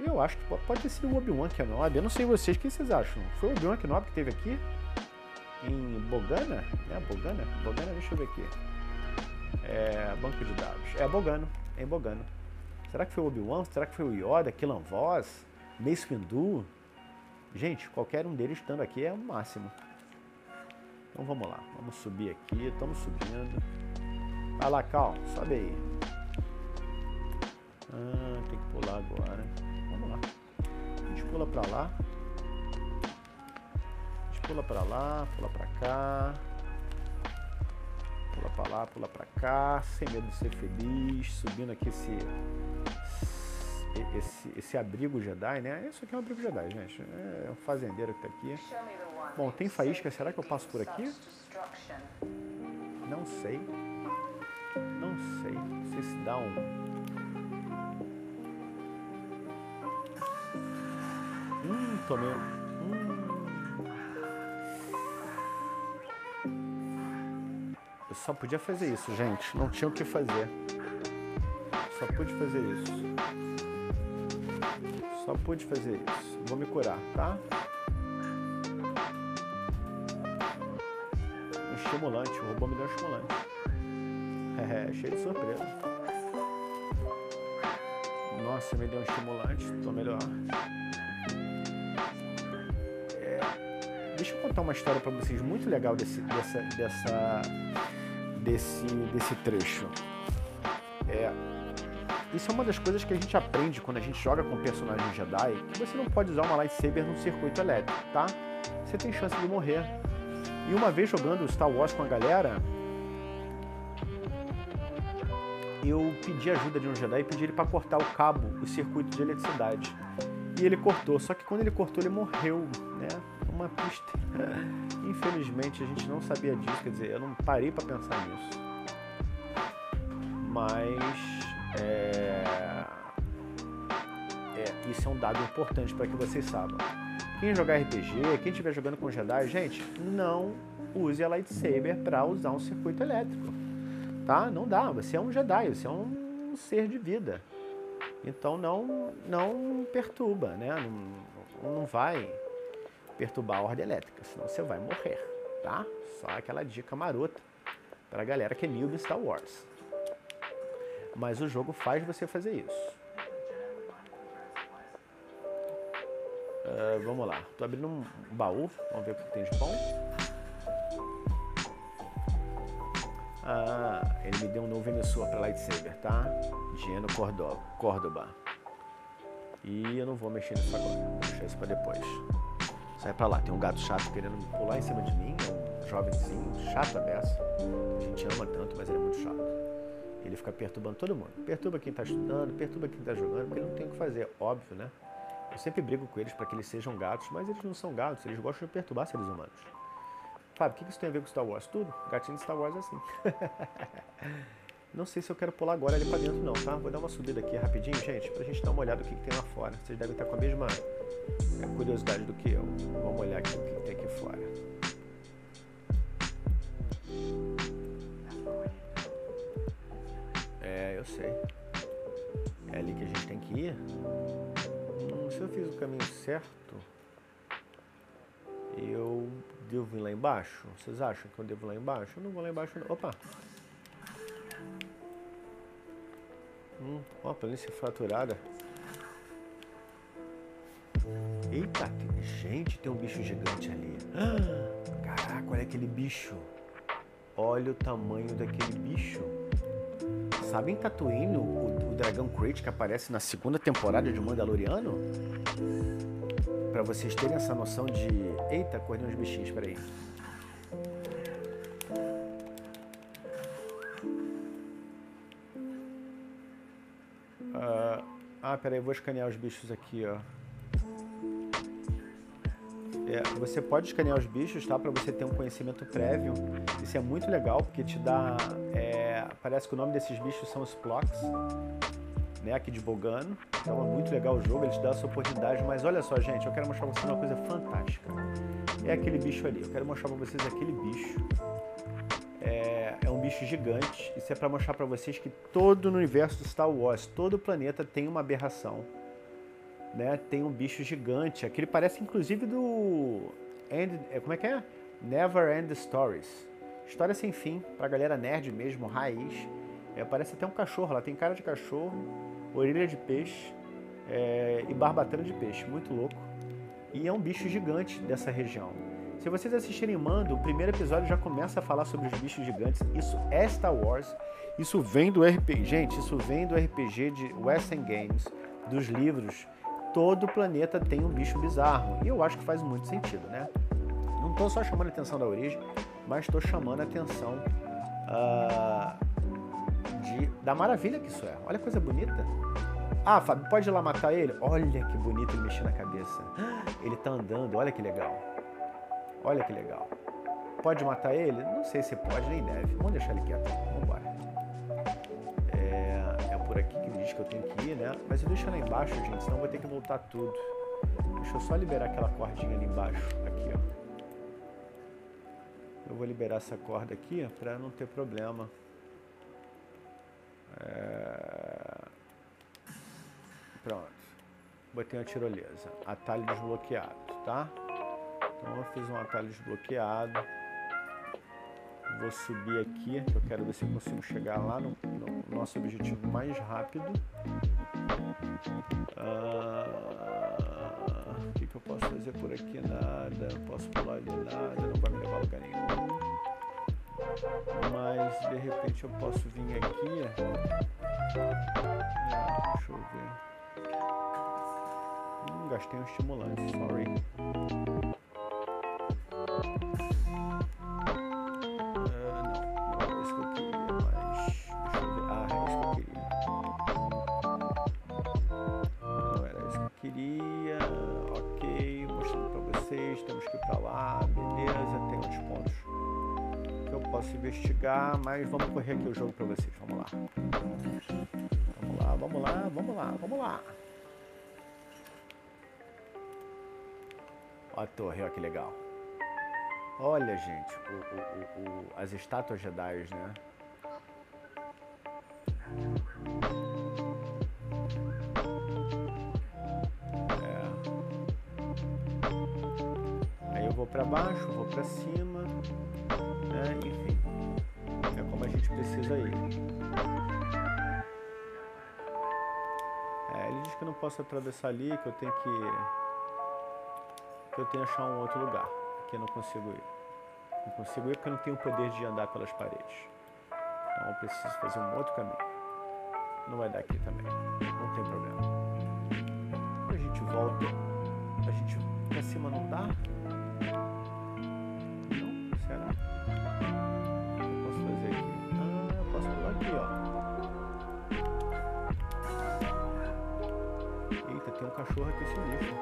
Eu acho que pode ter sido o Obi-Wan Kenobi. Eu não sei vocês, o que vocês acham? Foi o Obi-Wan Kenobi que teve aqui? Em Bogana? É Bogana? Bogana, deixa eu ver aqui. É, banco de dados. É Bogano, é em Bogano. Será que foi o Obi-Wan? Será que foi o Yoda, Killan Voss, Mace Windu? Gente, qualquer um deles estando aqui é o máximo. Então vamos lá, vamos subir aqui, estamos subindo. Vai lá, Cal, sobe aí. Ah, tem que pular agora. Vamos lá. A gente pula pra lá. A gente pula pra lá, pula pra cá. Pula pra lá, pula pra cá, sem medo de ser feliz, subindo aqui esse, esse, esse abrigo Jedi, né? Isso aqui é um abrigo Jedi, gente. É um fazendeiro que tá aqui. Bom, tem faísca, será que eu passo por aqui? Não sei. Não sei. Não sei se dá um. Hum, tomei. Eu só podia fazer isso, gente. Não tinha o que fazer. Só pude fazer isso. Só pude fazer isso. Vou me curar, tá? Estimulante. O robô me deu um estimulante. É, cheio de surpresa. Nossa, me deu um estimulante, tô melhor. É, deixa eu contar uma história para vocês muito legal desse, dessa, dessa, desse, desse trecho. É, isso é uma das coisas que a gente aprende quando a gente joga com personagem Jedi, que você não pode usar uma lightsaber num circuito elétrico, tá? Você tem chance de morrer. E uma vez jogando Star Wars com a galera, eu pedi ajuda de um Jedi e pedi ele para cortar o cabo, o circuito de eletricidade. E ele cortou, só que quando ele cortou ele morreu, né? Uma pista. Infelizmente a gente não sabia disso, quer dizer, eu não parei para pensar nisso. Mas é... É, isso é um dado importante para que vocês saibam. Quem jogar RPG, quem estiver jogando com Jedi, gente, não use a lightsaber para usar um circuito elétrico tá? Não dá. Você é um Jedi, você é um ser de vida. Então não, não perturba, né? Não, não vai perturbar a ordem elétrica, senão você vai morrer, tá? Só aquela dica marota para a galera que é new Star Wars. Mas o jogo faz você fazer isso. Uh, vamos lá, tô abrindo um baú, vamos ver o que tem de bom. Ah, ele me deu um novo emissor para lightsaber, tá? Geno Córdoba. E eu não vou mexer nisso agora. Vou deixar isso para depois. Sai para lá. Tem um gato chato querendo pular em cima de mim. É um jovenzinho chato a beça. A gente ama tanto, mas ele é muito chato. Ele fica perturbando todo mundo. Perturba quem está estudando, perturba quem está jogando, porque não tem o que fazer, óbvio, né? Eu sempre brigo com eles para que eles sejam gatos, mas eles não são gatos, eles gostam de perturbar seres humanos. Fábio, o que isso tem a ver com Star Wars? Tudo. Gatinho de Star Wars é assim. não sei se eu quero pular agora ali pra dentro não, tá? Vou dar uma subida aqui rapidinho, gente, pra gente dar uma olhada no que, que tem lá fora. Vocês devem estar com a mesma é, curiosidade do que eu. Vamos olhar aqui o que tem aqui fora. É, eu sei. É ali que a gente tem que ir. Eu fiz o caminho certo, eu devo ir lá embaixo? Vocês acham que eu devo ir lá embaixo? Eu não vou lá embaixo não. Opa! Hum, ó, planície fraturada. Eita, gente, tem um bicho gigante ali. Caraca, olha aquele bicho. Olha o tamanho daquele bicho. Sabe em Tatooine o, o dragão Crate que aparece na segunda temporada de Mandaloriano? para vocês terem essa noção de. Eita, correndo uns bichinhos, peraí. Uh, ah, peraí, vou escanear os bichos aqui, ó. É, você pode escanear os bichos, tá? Para você ter um conhecimento prévio. Isso é muito legal, porque te dá. É, parece que o nome desses bichos são os Plox né, aqui de Bogano. Então é muito legal o jogo, ele te dá essa oportunidade. Mas olha só, gente, eu quero mostrar pra vocês uma coisa fantástica. É aquele bicho ali. Eu quero mostrar pra vocês aquele bicho. É, é um bicho gigante. Isso é para mostrar para vocês que todo no universo do Star Wars, todo o planeta tem uma aberração. Né? Tem um bicho gigante. Aquele parece inclusive do. End, é, como é que é? Never End Stories. História sem fim, pra galera nerd mesmo, raiz. É, parece até um cachorro, ela tem cara de cachorro, orelha de peixe é, e barbatana de peixe, muito louco. E é um bicho gigante dessa região. Se vocês assistirem Mando, o primeiro episódio já começa a falar sobre os bichos gigantes. Isso é Star Wars. Isso vem do RPG. Gente, isso vem do RPG de Western Games, dos livros. Todo planeta tem um bicho bizarro. E eu acho que faz muito sentido, né? Não estou só chamando a atenção da origem, mas estou chamando a atenção uh, de, da maravilha que isso é. Olha que coisa bonita. Ah, Fábio, pode ir lá matar ele? Olha que bonito ele mexer na cabeça. Ele tá andando, olha que legal. Olha que legal. Pode matar ele? Não sei se pode nem deve. Vamos deixar ele quieto. Vamos embora. É, é por aqui que ele diz que eu tenho que ir, né? Mas eu deixo lá embaixo, gente, senão eu vou ter que voltar tudo. Deixa eu só liberar aquela cordinha ali embaixo. Aqui, ó. Eu vou liberar essa corda aqui para não ter problema. É... Pronto. Botei uma tirolesa. Atalho desbloqueado, tá? Então eu fiz um atalho desbloqueado. Vou subir aqui, que eu quero ver se eu consigo chegar lá no, no nosso objetivo mais rápido. Fazer por aqui nada, posso pular ali nada, não vai me levar a lugar nenhum. Mas de repente eu posso vir aqui. É, deixa eu ver. Hum, gastei um estimulante, sorry. Investigar, mas vamos correr aqui o jogo para vocês. Vamos lá. Vamos lá, vamos lá, vamos lá, vamos lá. Olha a torre, olha que legal. Olha, gente, o, o, o, as estátuas Jedi, né? Para baixo, vou para cima, né? Enfim gente precisa ir. É, ele diz que não posso atravessar ali, que eu tenho que. que eu tenho que achar um outro lugar. Que eu não consigo ir. Não consigo ir porque eu não tenho o poder de andar pelas paredes. Então eu preciso fazer um outro caminho. Não vai dar aqui também. Não tem problema. A gente volta. A gente. Pra cima não dá? Será? aqui, ó. Eita, tem um cachorro aqui sinistro.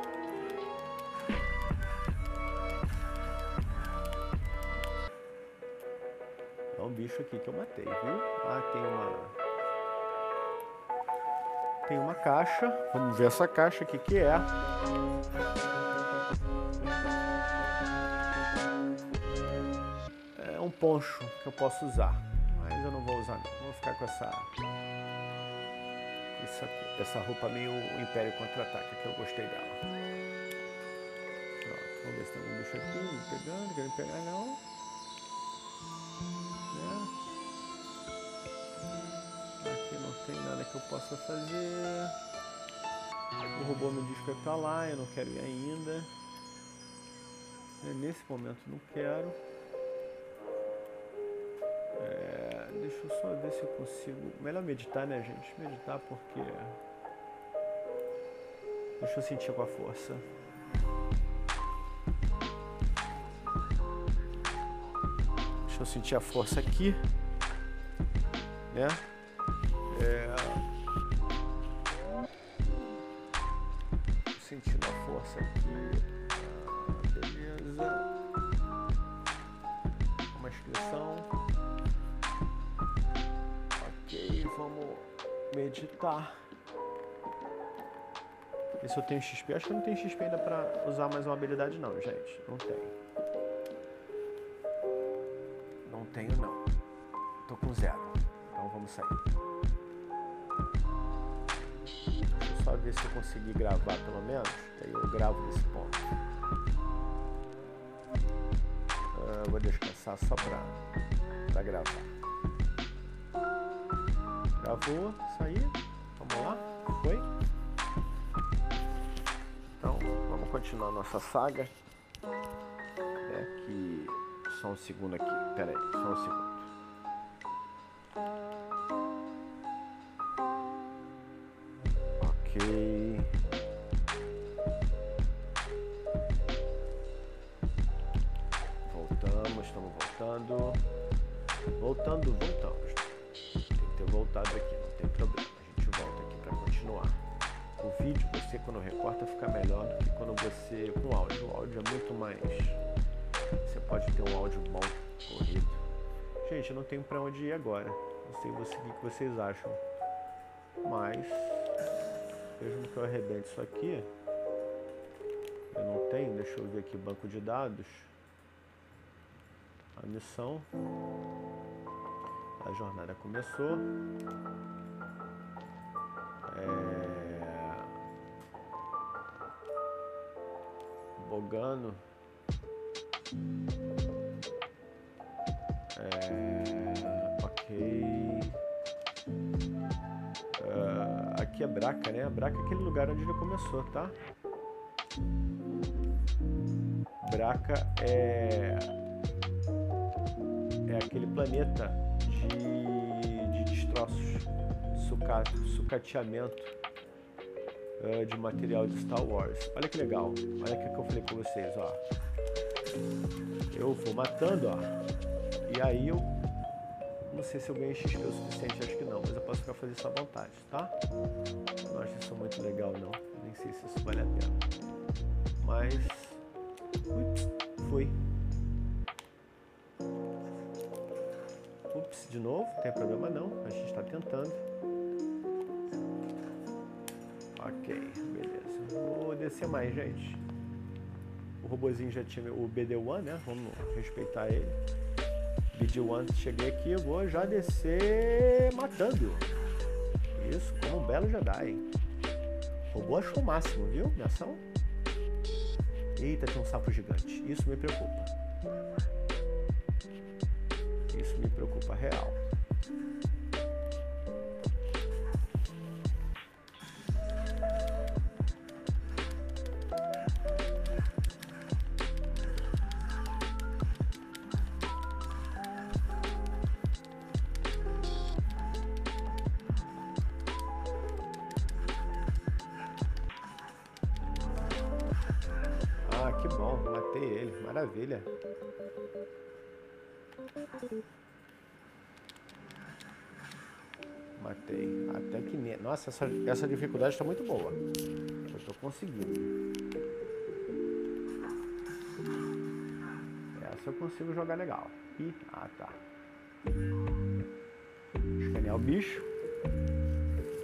É um bicho aqui que eu matei, viu? Ah, tem uma... Tem uma caixa. Vamos ver essa caixa aqui que é. Poncho que eu posso usar mas eu não vou usar não. Vou ficar com essa, essa, essa roupa meio Império Contra-Ataque, que eu gostei dela. Pronto, vamos ver se tem algum bicho aqui me pegando, querendo pegar não. Né? Aqui não tem nada que eu possa fazer. O robô me diz que é pra lá, eu não quero ir ainda. Nesse momento não quero. Só ver se eu consigo. Melhor meditar, né, gente? Meditar porque. Deixa eu sentir com a força. Deixa eu sentir a força aqui. Né? É... Sentindo a força aqui. Ah, beleza. Uma inscrição. Vamos meditar. E se eu tenho XP? Acho que não tenho XP ainda pra usar mais uma habilidade não, gente. Não tenho. Não tenho não. Tô com zero. Então vamos sair. Deixa eu só ver se eu conseguir gravar pelo menos. Aí eu gravo nesse ponto. Uh, vou descansar só pra, pra gravar. Gravou, saiu. Vamos lá? Foi? Então, vamos continuar nossa saga. É que. Só um segundo aqui. Pera aí, só um segundo. Ok. Para onde ir agora. Não sei o que vocês acham. Mas, mesmo que eu arrebente isso aqui, eu não tenho. Deixa eu ver aqui, banco de dados. A missão. A jornada começou. É... Bogano. É... Uh, aqui é Braca, né? Braca é aquele lugar onde ele começou, tá? Braca é, é aquele planeta de, de destroços, suca, sucateamento uh, de material de Star Wars. Olha que legal. Olha o que eu falei para vocês, ó. Eu vou matando, ó. E aí eu se eu ganhei XP o suficiente, acho que não, mas eu posso ficar isso à vontade, tá? Não acho isso muito legal não. Nem sei se isso vale a pena. Mas. Ups, foi. Ups, de novo, não tem problema não. A gente está tentando. Ok, beleza. Vou descer mais, gente. O robozinho já tinha o BD-1, né? Vamos respeitar ele. BD-1, cheguei aqui, eu vou já descer matando. Isso, como um belo Jedi. Robô achou o máximo, viu? Minha ação. Eita, tem um sapo gigante. Isso me preocupa. Isso me preocupa real. Matei. Até que... Ne... Nossa, essa, essa dificuldade está muito boa. Eu estou conseguindo. Essa eu consigo jogar legal. Ih, ah tá. Escanear o bicho.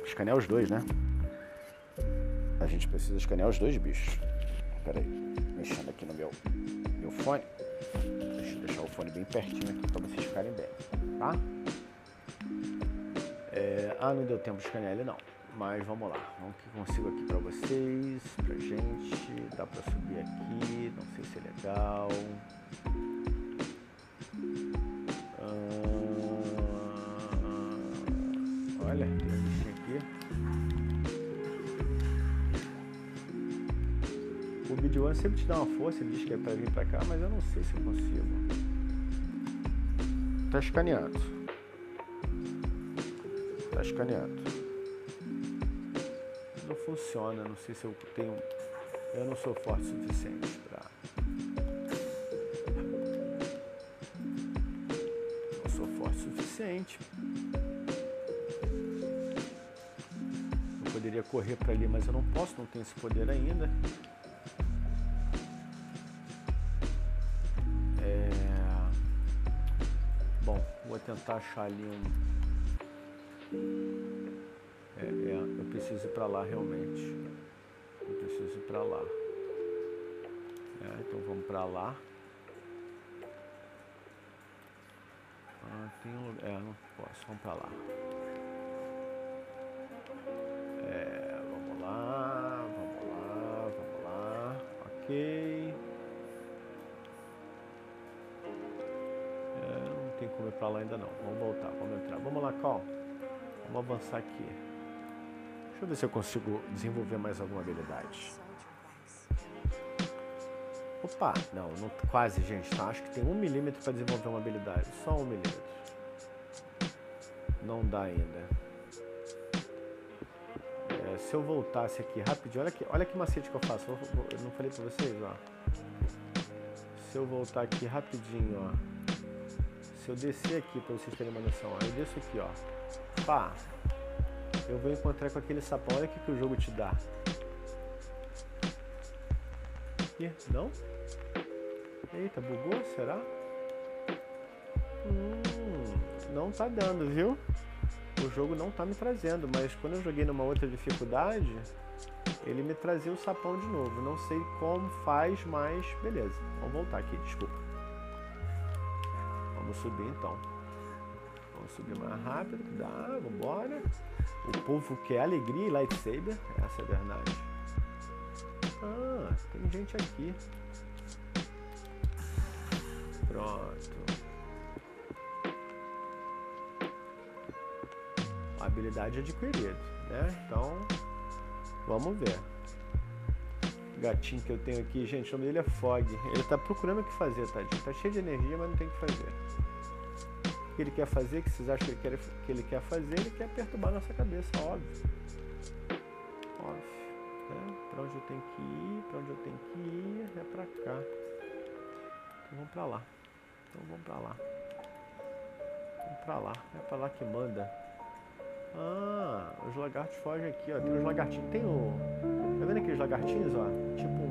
Escanear os dois, né? A gente precisa escanear os dois bichos. Pera aí, mexendo aqui no meu fone. Deixar o fone bem pertinho aqui para vocês ficarem bem, tá? É, ah, não deu tempo de escanear ele não. Mas vamos lá, vamos que consigo aqui para vocês, pra gente. Dá para subir aqui, não sei se é legal. BD1 sempre te dá uma força, ele diz que é pra vir pra cá, mas eu não sei se eu consigo. Tá escaneando. Tá escaneando. Não funciona, não sei se eu tenho. Eu não sou forte o suficiente pra. Não sou forte o suficiente. Eu poderia correr para ali, mas eu não posso, não tenho esse poder ainda. Tentar achar ali um. É, é, eu preciso ir para lá realmente. Eu preciso ir para lá. É, então vamos para lá. Ah, tem um lugar. É, não posso. Vamos para lá. Pra lá ainda não. Vamos voltar, vamos entrar. Vamos lá, Cal. Vamos avançar aqui. Deixa eu ver se eu consigo desenvolver mais alguma habilidade. Opa, não, não quase, gente, tá? Acho que tem um milímetro para desenvolver uma habilidade. Só um milímetro. Não dá ainda. É, se eu voltasse aqui rapidinho, olha que, olha que macete que eu faço. Eu não falei para vocês, ó. Se eu voltar aqui rapidinho, ó se eu descer aqui para vocês terem uma noção, aí eu desço aqui, ó. Pá, eu vou encontrar com aquele sapão. Olha o que, que o jogo te dá. Ih, não? Eita, bugou? Será? Hum, não tá dando, viu? O jogo não tá me trazendo, mas quando eu joguei numa outra dificuldade, ele me trazia o sapão de novo. Não sei como faz, mas beleza. Vamos voltar aqui, desculpa. Vamos subir então. Vamos subir mais rápido. Dá, vambora. O povo quer alegria e lightsaber. Essa é a verdade. Ah, tem gente aqui. Pronto. Habilidade adquirida, né? Então, vamos ver. gatinho que eu tenho aqui, gente, o nome dele é Fog. Ele tá procurando o que fazer, tadinho. Tá cheio de energia, mas não tem o que fazer. Que ele quer fazer, que vocês acham que ele quer, que ele quer fazer, ele quer perturbar nossa cabeça, óbvio. Óbvio. Né? Pra onde eu tenho que ir, pra onde eu tenho que ir, é pra cá. Então vamos pra lá. Então vamos pra lá. Vamos pra lá. É pra lá que manda. Ah, os lagartos fogem aqui, ó. Tem os lagartinhos. Tem o. Tá vendo aqueles lagartinhos, ó? Tipo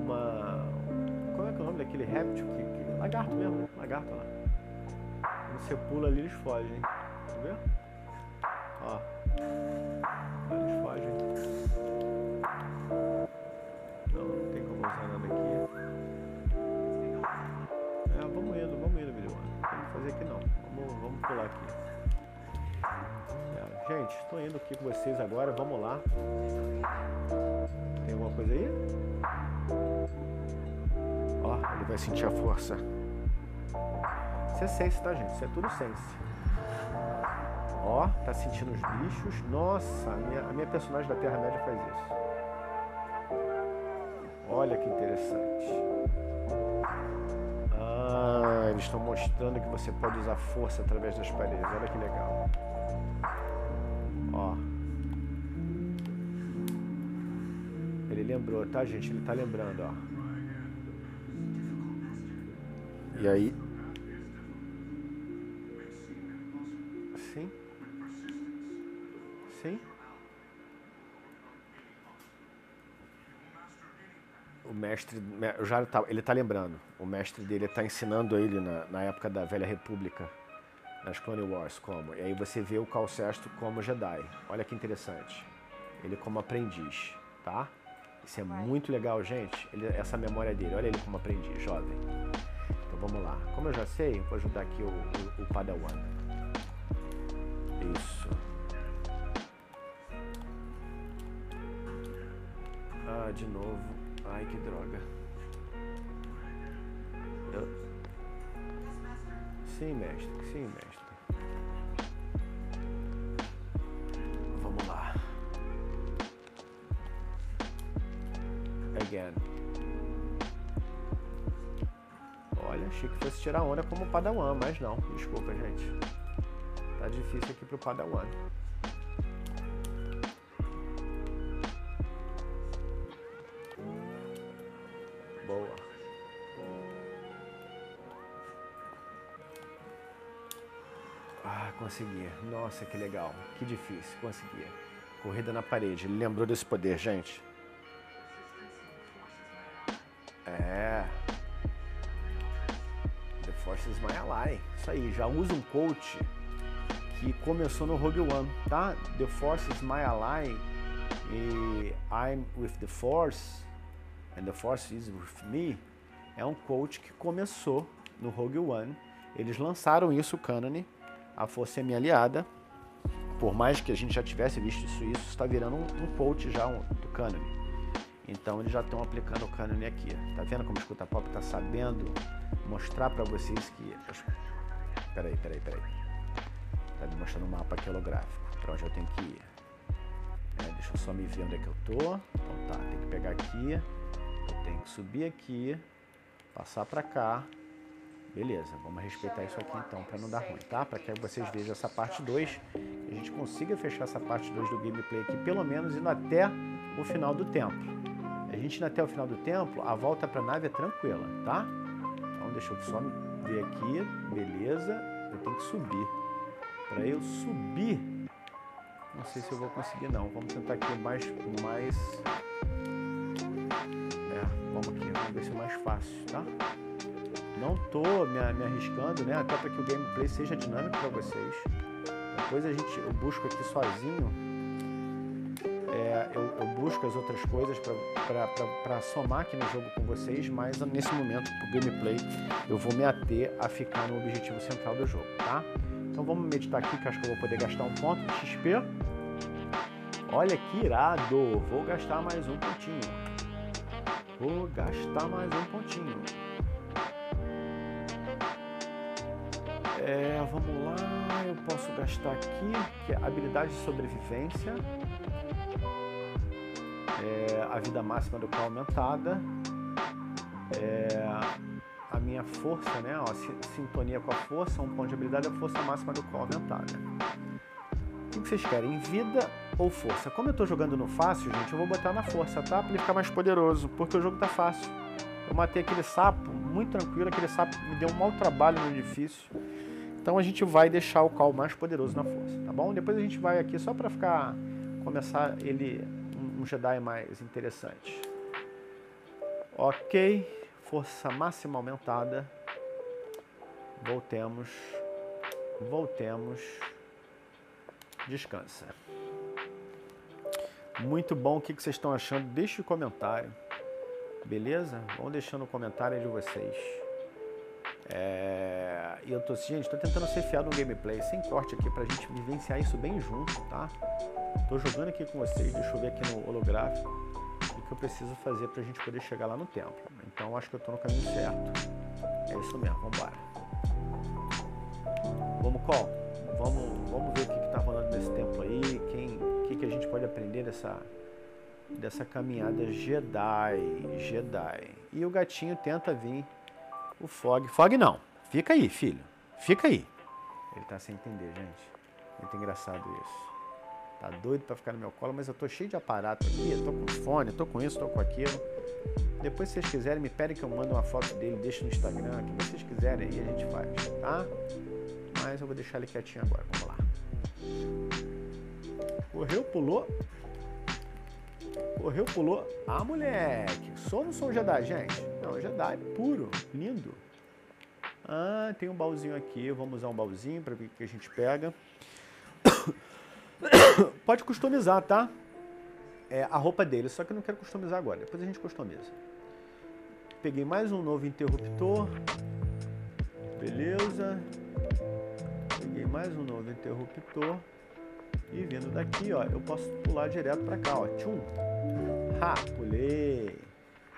uma. Como é que é o nome daquele réptil? Que... Lagarto mesmo, né? Lagarto lá. Você pula ali, eles fogem. Tá vendo? Ó. Eles fogem. Não, não tem como usar nada aqui. É, vamos indo, vamos indo, Billy Não tem que fazer aqui não. Vamos, vamos pular aqui. Gente, estou indo aqui com vocês agora, vamos lá. Tem alguma coisa aí? Ó, ele vai sentir a força. Isso é sense, tá, gente? Isso é tudo sense. Ó, tá sentindo os bichos. Nossa, a minha, a minha personagem da Terra-média faz isso. Olha que interessante. Ah, eles estão mostrando que você pode usar força através das paredes. Olha que legal. Ó. Ele lembrou, tá, gente? Ele tá lembrando, ó. E aí. Sim. Sim. O mestre, já tá, ele tá lembrando. O mestre dele tá ensinando ele na, na época da Velha República nas Clone Wars como. E aí você vê o Cal Sesto como Jedi. Olha que interessante. Ele como aprendiz, tá? Isso é muito legal, gente. Ele, essa memória dele. Olha ele como aprendiz, jovem. Então vamos lá. Como eu já sei, vou ajudar aqui o, o, o Padawan. Isso. Ah, de novo. Ai, que droga. Eu... Sim, mestre. Sim, mestre. again. Olha, achei que fosse tirar onda como Padawan, mas não. Desculpa, gente. Tá difícil aqui pro Padawan. Boa. Ah, consegui. Nossa, que legal. Que difícil. Consegui. Corrida na parede. Ele lembrou desse poder, gente. É. The Force is my ally. Isso aí, já usa um coach que começou no Rogue One, tá? The Force is my ally e I'm with the Force and the Force is with me. É um coach que começou no Rogue One. Eles lançaram isso, canon. A Força é minha aliada. Por mais que a gente já tivesse visto isso, isso está virando um, um coach já um, do canon. Então eles já estão aplicando o cânone aqui. Tá vendo como o Escuta Pop está sabendo mostrar para vocês que... Peraí, peraí, peraí. Tá me mostrando um mapa aqui holográfico, para onde eu tenho que ir. É, deixa eu só me ver onde é que eu tô. Então tá, tem que pegar aqui. Eu tenho que subir aqui, passar para cá. Beleza, vamos respeitar isso aqui então, para não dar ruim, tá? Para que vocês vejam essa parte 2 e a gente consiga fechar essa parte 2 do gameplay aqui, pelo menos indo até o final do templo. A gente indo até o final do templo, a volta para a nave é tranquila, tá? Então deixa eu só ver aqui, beleza. Eu tenho que subir. Para eu subir, não sei se eu vou conseguir não. Vamos tentar aqui mais, mais. É, vamos aqui, vamos ver se é mais fácil, tá? Não tô me, me arriscando, né? Até para que o gameplay seja dinâmico para vocês. Depois a gente, eu busco aqui sozinho eu, eu, busco as outras coisas para somar aqui no jogo com vocês, mas nesse momento, o gameplay, eu vou me ater a ficar no objetivo central do jogo, tá? Então vamos meditar aqui, que acho que eu vou poder gastar um ponto de XP. Olha que irado! Vou gastar mais um pontinho. Vou gastar mais um pontinho. É, vamos lá, eu posso gastar aqui, que é habilidade de sobrevivência. É, a vida máxima do qual aumentada. É, a minha força, né? Ó, sintonia com a força, um ponto de habilidade, a força máxima do qual aumentada. O que vocês querem? Vida ou força? Como eu estou jogando no fácil, gente, eu vou botar na força, tá? Para ele ficar mais poderoso, porque o jogo tá fácil. Eu matei aquele sapo muito tranquilo, aquele sapo me deu um mau trabalho no difícil. Então a gente vai deixar o cal mais poderoso na força, tá bom? Depois a gente vai aqui só para ficar começar ele um Jedi mais interessante. Ok, força máxima aumentada. Voltemos, voltemos. Descansa. Muito bom, o que vocês estão achando? Deixe o um comentário. Beleza? Vão deixando o um comentário de vocês. É... E eu tô gente, tô tentando ser fiado no gameplay, sem corte aqui, pra gente vivenciar isso bem junto, tá? Tô jogando aqui com vocês, deixa eu ver aqui no holográfico que eu preciso fazer pra gente poder chegar lá no templo. Então acho que eu tô no caminho certo. É isso mesmo, vambora. Vamos, qual? Vamos, vamos ver o que, que tá rolando nesse templo aí, quem, o que, que a gente pode aprender dessa, dessa caminhada Jedi, Jedi. E o gatinho tenta vir o Fog. Fog não. Fica aí, filho. Fica aí. Ele tá sem entender, gente. Muito engraçado isso. Tá doido para ficar no meu colo, mas eu tô cheio de aparato aqui. Eu tô com fone, eu tô com isso, tô com aquilo. Depois, se vocês quiserem, me pedem que eu mando uma foto dele, deixo no Instagram. O que vocês quiserem aí, a gente faz, tá? Mas eu vou deixar ele quietinho agora. Vamos lá. Correu, pulou. Correu, pulou. Ah, moleque. Sou ou não sou um Jedi, gente? Não, Jedi puro. Lindo. Ah, tem um baúzinho aqui. Vamos usar um baúzinho para ver o que a gente pega. Pode customizar, tá? É, a roupa dele, só que eu não quero customizar agora. Depois a gente customiza. Peguei mais um novo interruptor. Beleza. Peguei mais um novo interruptor. E vindo daqui, ó, eu posso pular direto para cá, ó. Tchum. Ha, pulei.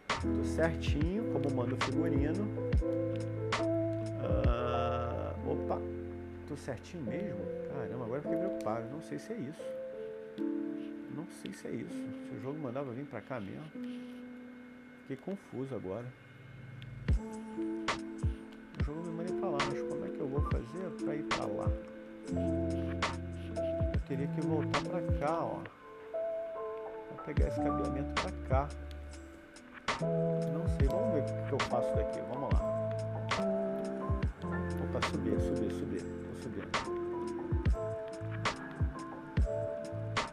Tô certinho, como manda o figurino. Uh, opa, tô certinho mesmo? Caramba, agora fiquei preocupado. Não sei se é isso. Não sei se é isso. Se o jogo mandava vir pra cá mesmo. Fiquei confuso agora. O jogo me mandou pra lá, mas como é que eu vou fazer pra ir pra lá? Eu teria que voltar pra cá, ó. Vou pegar esse cabeamento pra cá. Não sei, vamos ver o que eu faço daqui. Vamos lá. Opa, subir, subir, subir. Subindo.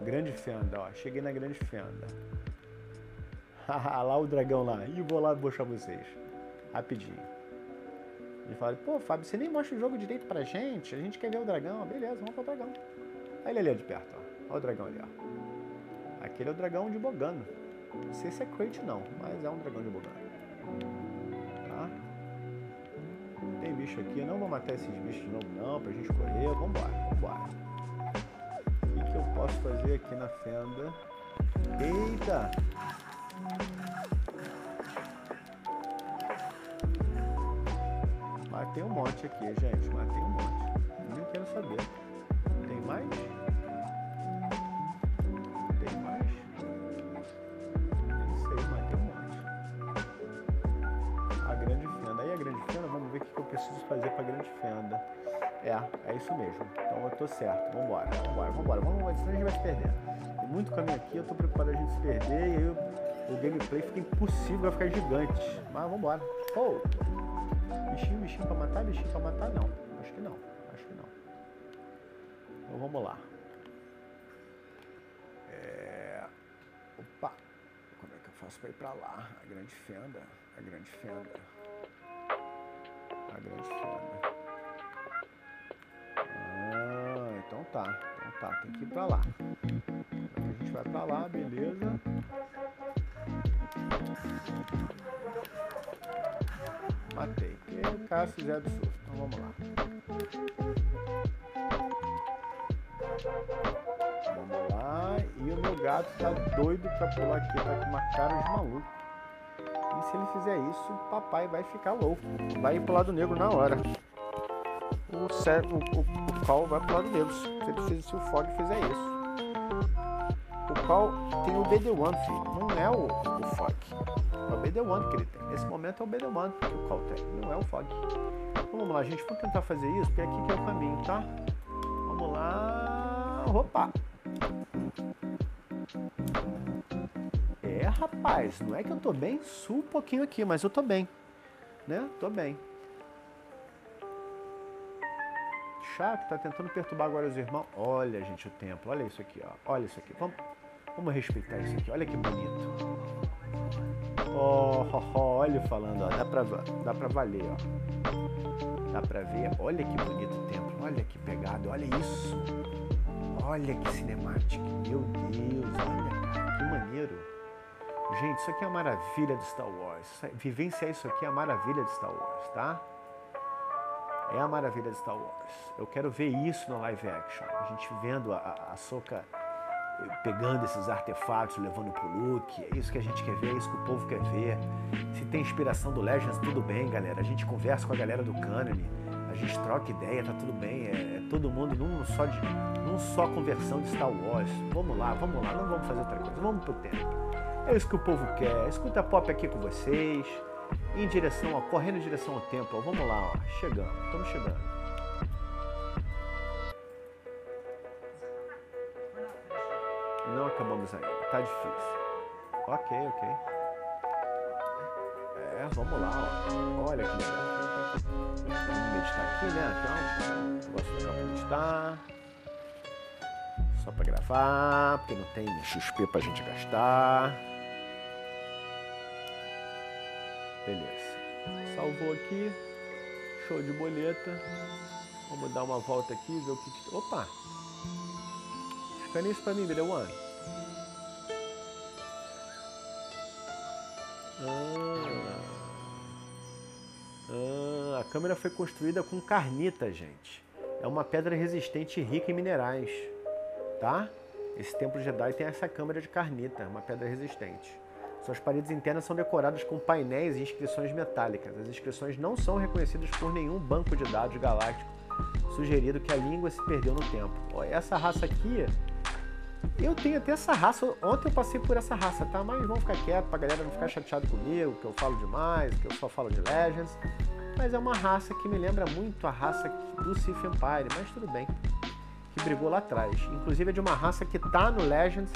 Grande fenda, ó. Cheguei na grande fenda. lá o dragão lá. E vou lá bochar vocês. Rapidinho. Ele fala, pô, Fábio, você nem mostra o jogo direito pra gente. A gente quer ver o dragão. Beleza, vamos pro dragão. Aí ele ali de perto, ó. Olha o dragão ali, ó. Aquele é o dragão de Bogano. Não sei se é crate não, mas é um dragão de Bogano. Tá? Tem bicho aqui. Não vou matar esses bichos de novo não, pra gente correr. Vambora, vambora que eu posso fazer aqui na fenda? Eita! Matei um monte aqui, gente. Matei um monte. Nem quero saber. Tem mais? Preciso fazer para grande fenda. É, é isso mesmo. Então eu tô certo. Vambora, vambora, vambora. Vamos, senão a gente vai se perder. Tem muito caminho aqui, eu tô preocupado a gente se perder e aí o, o gameplay fica impossível, vai ficar gigante. Mas vambora. Oh! Bichinho, bichinho pra matar, bichinho pra matar, não. Acho que não, acho que não. Então vamos lá. É... Opa! Como é que eu faço pra ir pra lá? A grande fenda, a grande fenda. Fenda. Ah, então tá. Então tá, tem que ir pra lá. A gente vai pra lá, beleza. Matei. E o Cássio Zé do Sul. Então vamos lá. Vamos lá. E o meu gato tá doido pra pular aqui, tá com uma cara de maluco. E se ele fizer isso, papai vai ficar louco. Vai ir pro lado negro na hora o, o, o, o vai pro lado negro. Se, ele, se o Fog fizer isso. o qual tem o BD-1, filho. Não é o, o Fog. É o BD-1 que ele tem. Nesse momento é o BD-1 que o qual tem. Não é o Fog. Então vamos lá, gente. Vamos tentar fazer isso, porque aqui que é o caminho, tá? Vamos lá. Opa! Rapaz. Não é que eu tô bem? Sul um pouquinho aqui, mas eu tô bem. Né? Tô bem. chato, tá tentando perturbar agora os irmãos. Olha, gente, o templo. Olha isso aqui, ó. Olha isso aqui. Vamos, vamos respeitar isso aqui. Olha que bonito. Oh, oh, oh olha falando, ó. Dá pra, dá pra valer, ó. Dá pra ver. Olha que bonito o templo. Olha que pegado. Olha isso. Olha que cinemático. Meu Deus, olha. Que maneiro. Gente, isso aqui é a maravilha de Star Wars. Vivenciar isso aqui é a maravilha de Star Wars, tá? É a maravilha de Star Wars. Eu quero ver isso no live action. A gente vendo a, a Soca eh, pegando esses artefatos, levando pro Luke. É isso que a gente quer ver, é isso que o povo quer ver. Se tem inspiração do Legends, tudo bem, galera. A gente conversa com a galera do Canon, a gente troca ideia, tá tudo bem. É, é todo mundo num só, de, num só conversão de Star Wars. Vamos lá, vamos lá, não vamos fazer outra coisa, vamos pro tempo. É isso que o povo quer. Escuta pop aqui com vocês em direção, ó, correndo em direção ao templo. Ó. Vamos lá, ó, chegando, estamos chegando. Não acabamos ainda, tá difícil. Ok, ok. É, vamos lá, ó. Olha que legal. Vamos meditar aqui, né? Então, gosto de meditar. Só para gravar, porque não tem XP pra gente gastar. Beleza. Salvou aqui. Show de boleta. Vamos dar uma volta aqui, ver o que. que... Opa! Escaneia isso pra mim, Bideu One. Ah. ah, a câmera foi construída com carnita, gente. É uma pedra resistente e rica em minerais, tá? Esse templo Jedi tem essa câmera de carnita, uma pedra resistente. Suas paredes internas são decoradas com painéis e inscrições metálicas. As inscrições não são reconhecidas por nenhum banco de dados galáctico, sugerindo que a língua se perdeu no tempo. Essa raça aqui, eu tenho até essa raça. Ontem eu passei por essa raça, tá? Mas vamos ficar quieto pra galera não ficar chateado comigo, que eu falo demais, que eu só falo de Legends. Mas é uma raça que me lembra muito a raça do Sith Empire, mas tudo bem. Que brigou lá atrás. Inclusive é de uma raça que tá no Legends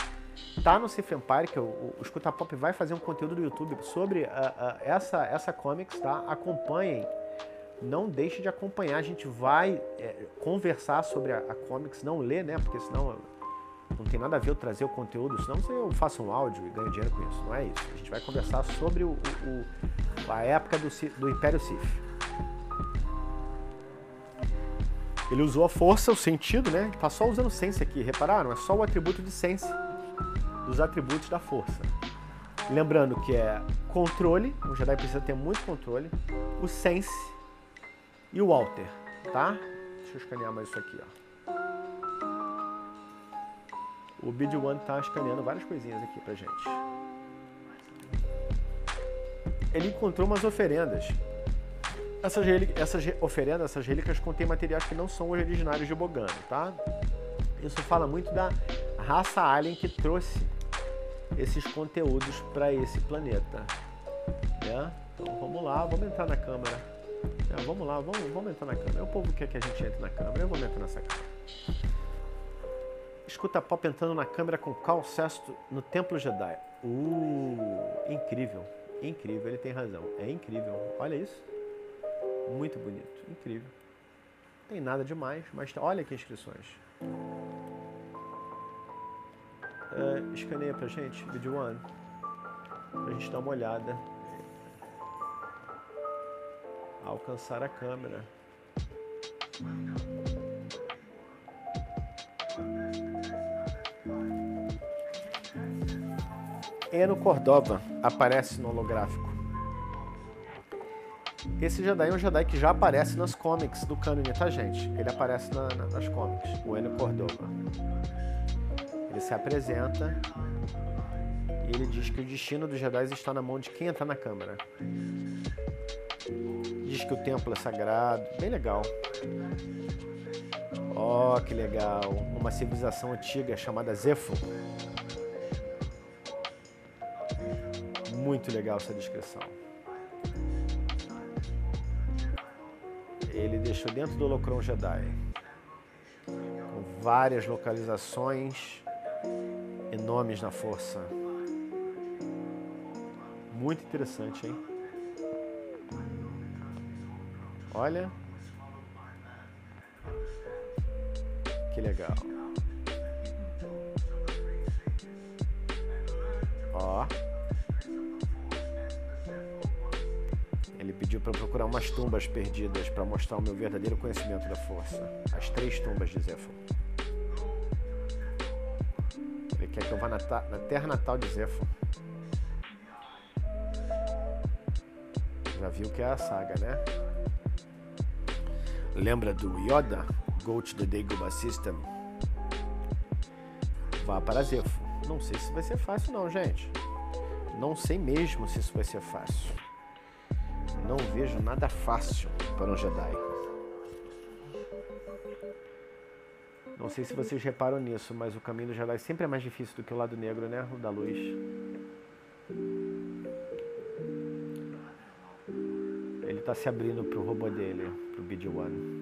Tá no Sif Empire, que o, o Escuta Pop vai fazer um conteúdo do YouTube sobre uh, uh, essa, essa comics, tá? Acompanhem. Não deixe de acompanhar. A gente vai é, conversar sobre a, a comics, não ler, né? Porque senão não tem nada a ver eu trazer o conteúdo, senão eu faço um áudio e ganho dinheiro com isso. Não é isso. A gente vai conversar sobre o, o, a época do, do Império Sith. Ele usou a força, o sentido, né? Tá só usando sense aqui, repararam? É só o atributo de sense dos atributos da força. Lembrando que é controle, o Jedi precisa ter muito controle, o sense e o alter, tá? Deixa eu escanear mais isso aqui, ó. O Bid One tá escaneando várias coisinhas aqui pra gente. Ele encontrou umas oferendas. Essas, essas oferendas, essas relíquias contêm materiais que não são originários de Bogano, tá? Isso fala muito da raça alien que trouxe esses conteúdos para esse planeta. Né? Então vamos lá, vamos entrar na câmera. É, vamos lá, vamos, vamos entrar na câmera. O povo quer que a gente entre na câmera, eu vou entrar nessa câmera. Escuta Pop entrando na câmera com Cal Sesto no Templo Jedi. Uh, incrível, incrível, ele tem razão. É incrível, olha isso. Muito bonito, incrível. Não tem nada demais, mas olha que inscrições. Uh, escaneia pra gente, vídeo one, pra gente dar uma olhada. Alcançar a câmera. Eno Cordova aparece no holográfico. Esse Jedi é um Jedi que já aparece nas comics do cânone, tá, gente? Ele aparece na, na, nas comics, o Eno Cordova. Se apresenta e ele diz que o destino dos Jedi está na mão de quem está na câmara. Diz que o templo é sagrado, bem legal. Oh, que legal! Uma civilização antiga chamada Zepho. Muito legal essa descrição. Ele deixou dentro do Holocron Jedi. Várias localizações nomes na força. Muito interessante, hein? Olha. Que legal. Ó. Ele pediu para procurar umas tumbas perdidas para mostrar o meu verdadeiro conhecimento da força. As três tumbas de Zephyr. Quer que eu vá na, na terra natal de Zephyr. Já viu que é a saga, né? Lembra do Yoda? Go to the Dagobah System. Vá para Zephyr. Não sei se vai ser fácil não, gente. Não sei mesmo se isso vai ser fácil. Não vejo nada fácil para um Jedi. Não sei se vocês reparam nisso, mas o caminho do Jedi sempre é mais difícil do que o lado negro, né? O da luz. Ele está se abrindo para o robô dele, para o BD-1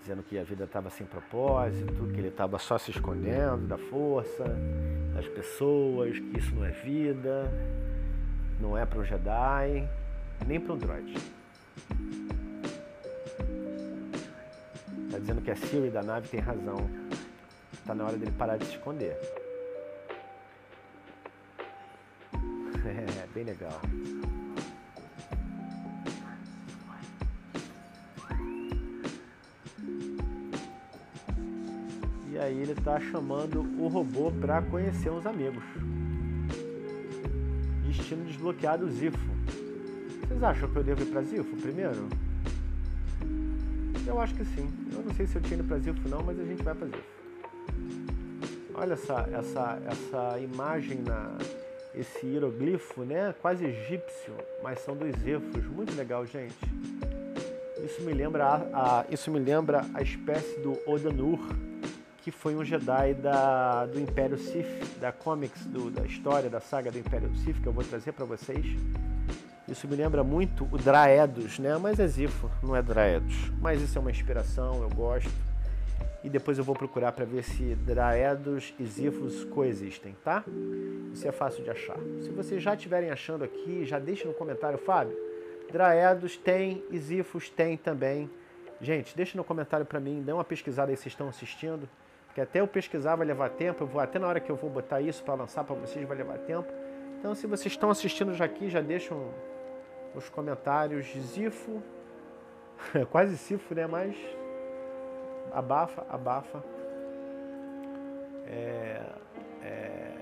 dizendo que a vida estava sem propósito, que ele estava só se escondendo da força, das pessoas, que isso não é vida, não é para um Jedi, nem para um droid. Dizendo que a Siri da nave tem razão. Está na hora dele parar de se esconder. É, bem legal. aí ele está chamando o robô para conhecer uns amigos. Destino desbloqueado Zifo. Vocês acham que eu devo ir para Zifo primeiro? Eu acho que sim. Eu não sei se eu tinha ido para Zifo não, mas a gente vai para Zifo. Olha essa, essa, essa imagem na esse hieroglifo, né? Quase egípcio, mas são dos Zefos. Muito legal, gente. Isso me lembra a, a, isso me lembra a espécie do Odanur, que foi um Jedi da, do Império Sith, da comics, do, da história da saga do Império Sith, que eu vou trazer para vocês. Isso me lembra muito o Draedos, né? Mas é Zifo, não é Draedos. Mas isso é uma inspiração, eu gosto. E depois eu vou procurar para ver se Draedos e Zifos coexistem, tá? Isso é fácil de achar. Se vocês já estiverem achando aqui, já deixem no comentário, Fábio. Draedos tem e Zifos tem também. Gente, deixe no comentário para mim, dê uma pesquisada aí se estão assistindo. Porque até eu pesquisar vai levar tempo, eu vou até na hora que eu vou botar isso para lançar para vocês vai levar tempo. Então, se vocês estão assistindo já aqui, já deixam nos comentários Zifo, quase Sifo, né? Mas abafa, abafa. É, é,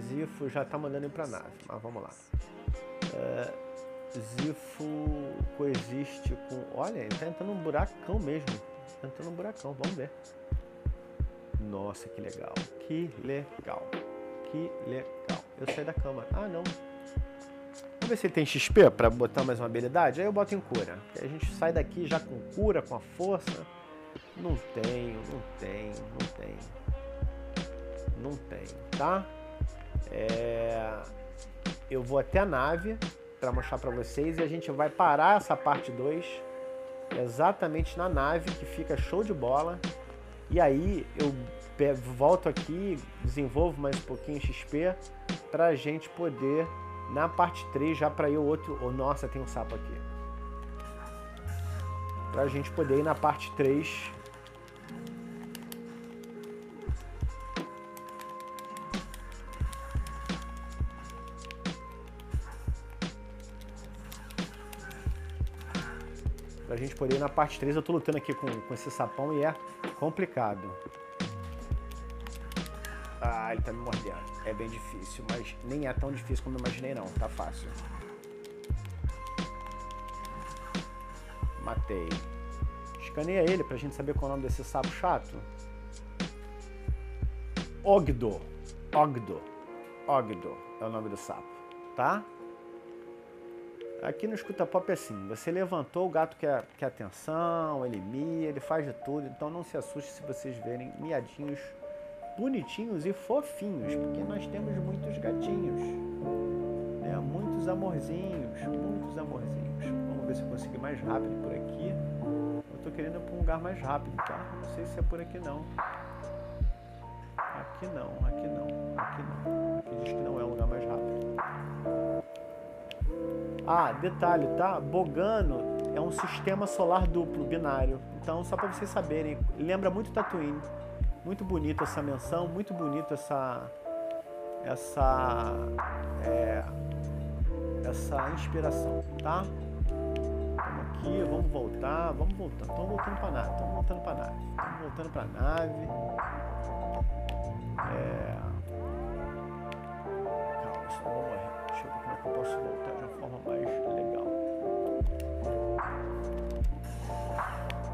Zifo já está mandando ir para nave, mas vamos lá. É, Zifo coexiste com. Olha, ele está entrando num buracão mesmo entrando no buracão, vamos ver. Nossa, que legal. Que legal. Que legal. Eu saí da cama. Ah, não. Ver se ele tem XP para botar mais uma habilidade. Aí eu boto em cura. Aí a gente sai daqui já com cura, com a força. Não tenho, não tenho, não tenho. Não tenho, tá? É... Eu vou até a nave para mostrar para vocês e a gente vai parar essa parte 2 exatamente na nave, que fica show de bola. E aí eu volto aqui, desenvolvo mais um pouquinho XP para a gente poder, na parte 3, já para ir o outro... Oh, nossa, tem um sapo aqui. Para a gente poder ir na parte 3 Pra gente poder ir na parte 3. Eu tô lutando aqui com, com esse sapão e é complicado. Ah, ele tá me mordendo. É bem difícil, mas nem é tão difícil como eu imaginei não. Tá fácil. Matei. Escaneia ele pra gente saber qual é o nome desse sapo chato. Ogdo. Ogdo. Ogdo é o nome do sapo, tá? Aqui no Escuta Pop é assim, você levantou, o gato quer, quer atenção, ele mia, ele faz de tudo, então não se assuste se vocês verem miadinhos bonitinhos e fofinhos, porque nós temos muitos gatinhos, né? Muitos amorzinhos, muitos amorzinhos. Vamos ver se eu consigo mais rápido por aqui. Eu tô querendo ir para um lugar mais rápido, tá? Não sei se é por aqui não. Aqui não, aqui não, aqui não. Aqui diz que não é o lugar mais rápido. Ah, detalhe, tá? Bogano é um sistema solar duplo, binário. Então, só para vocês saberem, lembra muito Tatooine. Muito bonita essa menção, muito bonita essa essa é, essa inspiração, tá? Aqui, vamos voltar, vamos voltar, estamos voltando para nave, estamos voltando para nave, estamos voltando para nave. É... Calma, senão vou morrer. Deixa eu ver como é que eu posso voltar de uma forma mais legal.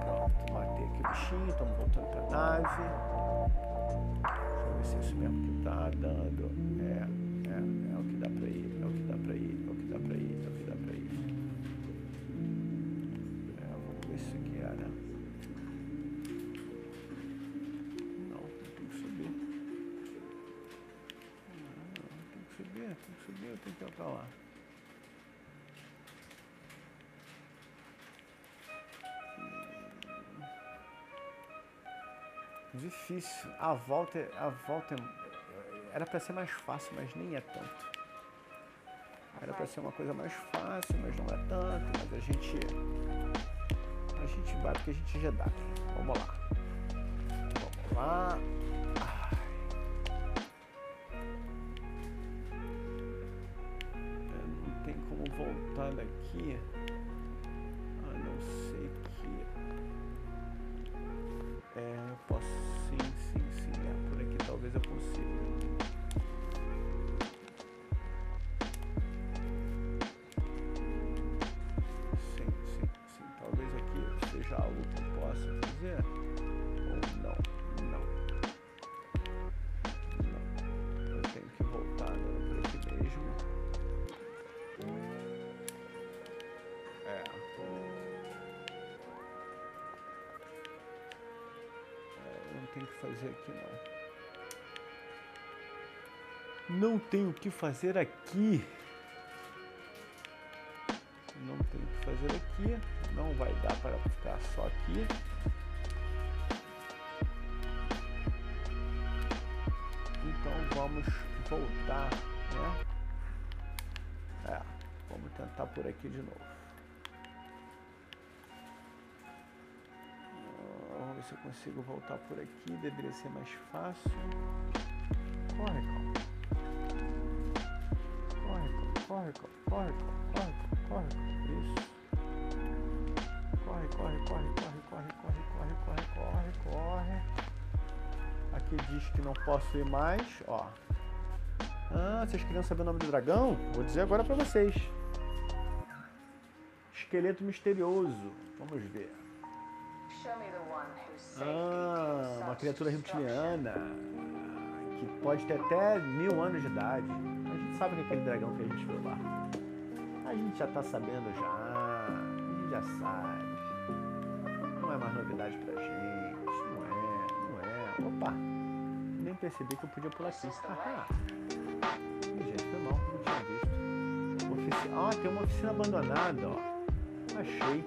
Pronto, matei aqui o bichinho, estamos voltando para nave. Deixa eu ver se é isso mesmo que tá dando. É, é, é o que dá para ir, é o que dá para ir, é o que dá para ir, é o que dá para ir. É, vamos ver isso aqui era. Não, tem que subir. Tem que subir, tem que subir, tenho que ir pra lá. Difícil. A volta, é- a volta é- era para ser mais fácil, mas nem é tanto. Era para ser uma coisa mais fácil, mas não é tanto. Mas a gente, a gente vai porque a gente já dá. Vamos lá. Vamos lá. Não tem como voltar daqui. Eu consiga. Sim, sim, sim. Talvez aqui seja algo que eu possa fazer. Ou não. Não. Não. Eu tenho que voltar agora por aqui mesmo. É. É, eu não o que fazer aqui não. Não tenho o que fazer aqui. Não tenho o que fazer aqui. Não vai dar para ficar só aqui. Então vamos voltar, né? É, vamos tentar por aqui de novo. Vamos ver se eu consigo voltar por aqui. Deveria ser mais fácil. Corre, corre, corre, corre, corre, corre, corre. Isso. Corre, corre, corre, corre, corre, corre, corre, corre, corre, corre. Aqui diz que não posso ir mais, ó. Ah, vocês queriam saber o nome do dragão? Vou dizer agora pra vocês. Esqueleto misterioso. Vamos ver. Ah, uma criatura reptiliana que pode ter até mil anos de idade. Sabe que é aquele dragão que a gente viu lá. A gente já tá sabendo já. A gente já sabe. Não é mais novidade pra gente. Não é, não é. Opa! Nem percebi que eu podia pular aqui. Haha. Ih, gente, foi mal, não tinha visto. Ofici... Ah, tem uma oficina abandonada, ó. Achei.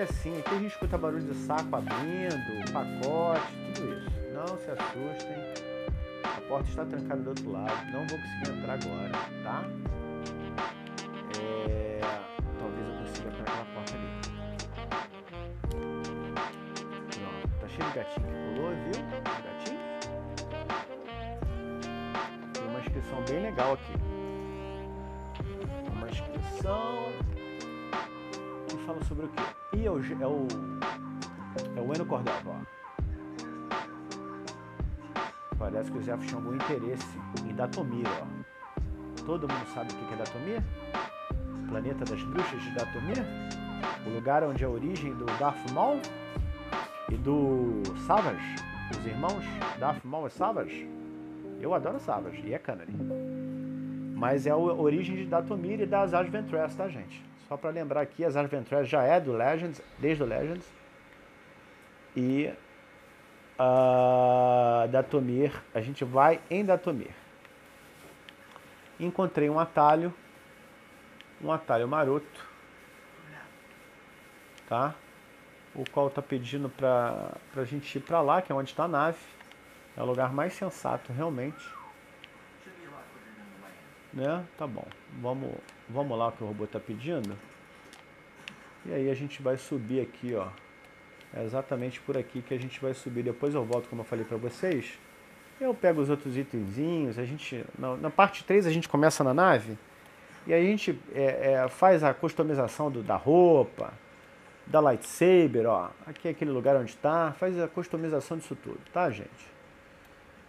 É assim, aqui a gente escuta barulho de saco abrindo, pacote, tudo isso. Não se assustem. A porta está trancada do outro lado. Não vou conseguir entrar agora, tá? É... Talvez eu consiga entrar naquela porta ali. Pronto, tá cheio de gatinho que pulou, viu? Gatinho? Tem uma inscrição bem legal aqui. Uma inscrição que fala sobre o quê? E é o, é o, é o Eno Cordova. Parece que elfos tinham algum interesse em Datomir, ó. Todo mundo sabe o que é Datomir? Planeta das Bruxas de Datomir? O lugar onde é a origem do Darth Maul e do Savage, os irmãos Darth Maul e Savage. Eu adoro Savage e é Canary. Mas é a origem de Datomir e das Adventures, tá, gente? Só para lembrar aqui, as Adventures já é do Legends, desde o Legends. E uh, Datomir, a gente vai em Datomir. Encontrei um atalho, um atalho maroto, tá? O qual está pedindo para a gente ir para lá, que é onde está a nave. É o lugar mais sensato, realmente. Né? Tá bom. Vamos, vamos lá o que o robô está pedindo. E aí a gente vai subir aqui, ó. É exatamente por aqui que a gente vai subir. Depois eu volto, como eu falei para vocês. Eu pego os outros itenzinhos. A gente, na, na, parte 3 a gente começa na nave. E a gente é, é, faz a customização do, da roupa, da lightsaber, ó. Aqui é aquele lugar onde está. Faz a customização disso tudo, tá, gente?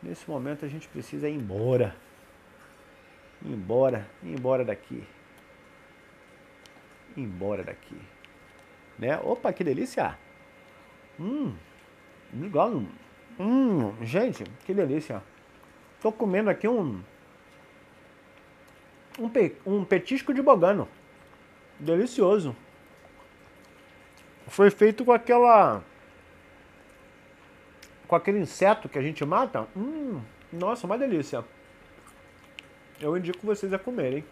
Nesse momento a gente precisa ir embora. Ir embora, ir embora daqui. Embora daqui. Né? Opa, que delícia! Hum, legal. Hum, gente, que delícia. Tô comendo aqui um um, pe, um petisco de bogano. Delicioso. Foi feito com aquela com aquele inseto que a gente mata. Hum, nossa, uma delícia. Eu indico vocês a comerem.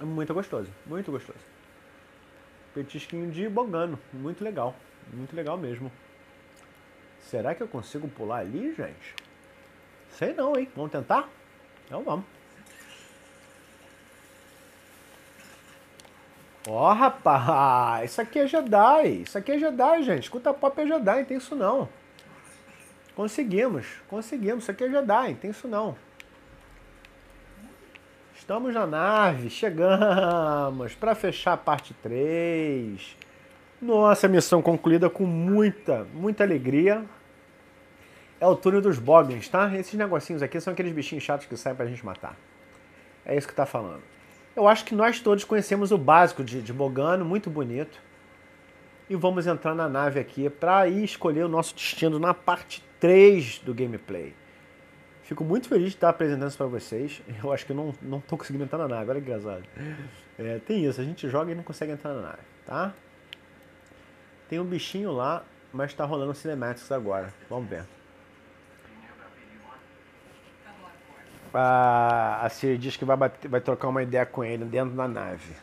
É muito gostoso, muito gostoso. Petisquinho de bogano, muito legal. Muito legal mesmo. Será que eu consigo pular ali, gente? Sei não, hein? Vamos tentar? Então vamos. Ó, oh, rapaz, isso aqui é Jedi. Isso aqui é Jedi, gente. Escuta pop é Jedi, não tem isso não. Conseguimos, conseguimos. Isso aqui é Jedi, não tem isso não. Estamos na nave, chegamos para fechar a parte 3. Nossa, missão concluída com muita, muita alegria. É o túnel dos Boglins, tá? Esses negocinhos aqui são aqueles bichinhos chatos que saem pra gente matar. É isso que tá falando. Eu acho que nós todos conhecemos o básico de, de Bogano, muito bonito. E vamos entrar na nave aqui para ir escolher o nosso destino na parte 3 do gameplay. Fico muito feliz de estar apresentando isso para vocês. Eu acho que não, não tô conseguindo entrar na nave, olha que engraçado. É, tem isso, a gente joga e não consegue entrar na nave, tá? Tem um bichinho lá, mas está rolando cinematics agora. Vamos ver. A, Siri diz que vai, bater, vai trocar uma ideia com ele dentro da nave.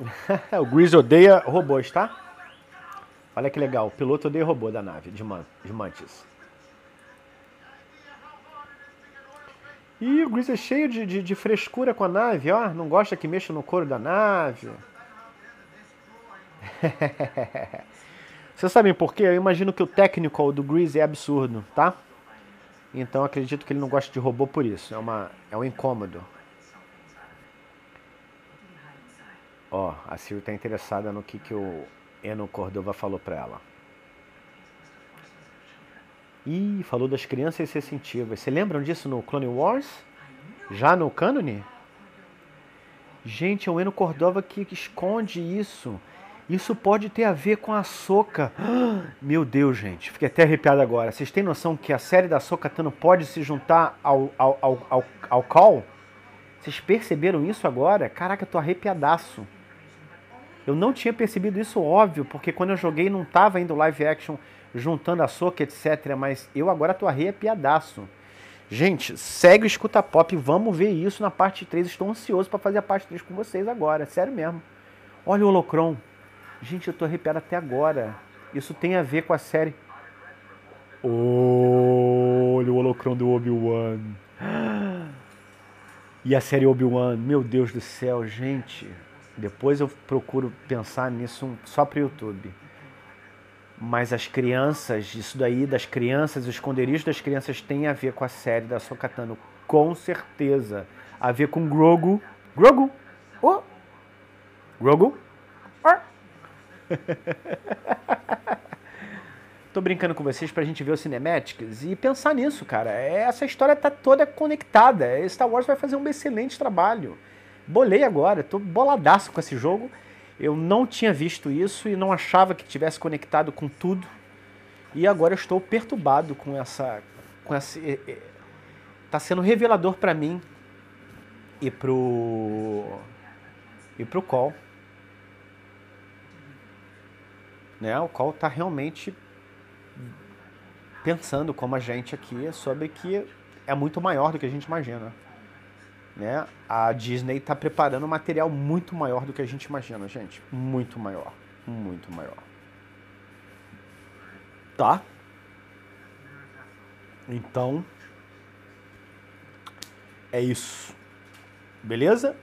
o Grease odeia robôs, tá? Olha que legal, o piloto odeia robô da nave de, Man de Mantis. E o Grease é cheio de, de, de, frescura com a nave, ó. Não gosta que mexa no couro da nave. Vocês sabem por quê? Eu imagino que o technical do Grease é absurdo, tá? Então acredito que ele não gosta de robô por isso. É, uma, é um incômodo. Ó, a Siri tá interessada no que, que o Eno Cordova falou pra ela. Ih, falou das crianças sensitivas. Você lembram disso no Clone Wars? Já no cânone? Gente, é o Eno Cordova que esconde isso. Isso pode ter a ver com a Soca. Meu Deus, gente, fiquei até arrepiado agora. Vocês têm noção que a série da Soca Tano pode se juntar ao, ao, ao, ao, ao Call? Vocês perceberam isso agora? Caraca, eu tô arrepiadaço. Eu não tinha percebido isso, óbvio, porque quando eu joguei não tava indo live action juntando a Soca, etc. Mas eu agora tô arrepiadaço. Gente, segue o Escuta Pop, vamos ver isso na parte 3. Estou ansioso para fazer a parte 3 com vocês agora, sério mesmo. Olha o Holocron. Gente, eu tô arrepiado até agora. Isso tem a ver com a série. Olha o holocrão do Obi-Wan. E a série Obi-Wan, meu Deus do céu, gente. Depois eu procuro pensar nisso só pro YouTube. Mas as crianças, isso daí das crianças, o esconderijo das crianças tem a ver com a série da Sokatano, com certeza. A ver com Grogu. Grogu! Oh! Grogu! Tô brincando com vocês pra gente ver os cinematics e pensar nisso, cara. Essa história tá toda conectada. Star Wars vai fazer um excelente trabalho. Bolei agora, tô boladaço com esse jogo. Eu não tinha visto isso e não achava que tivesse conectado com tudo. E agora estou perturbado com essa com esse tá sendo revelador para mim e pro e pro Call. Né? O Call tá realmente pensando como a gente aqui sobre que é muito maior do que a gente imagina. Né? A Disney está preparando um material muito maior do que a gente imagina, gente. Muito maior. Muito maior. Tá? Então, é isso. Beleza?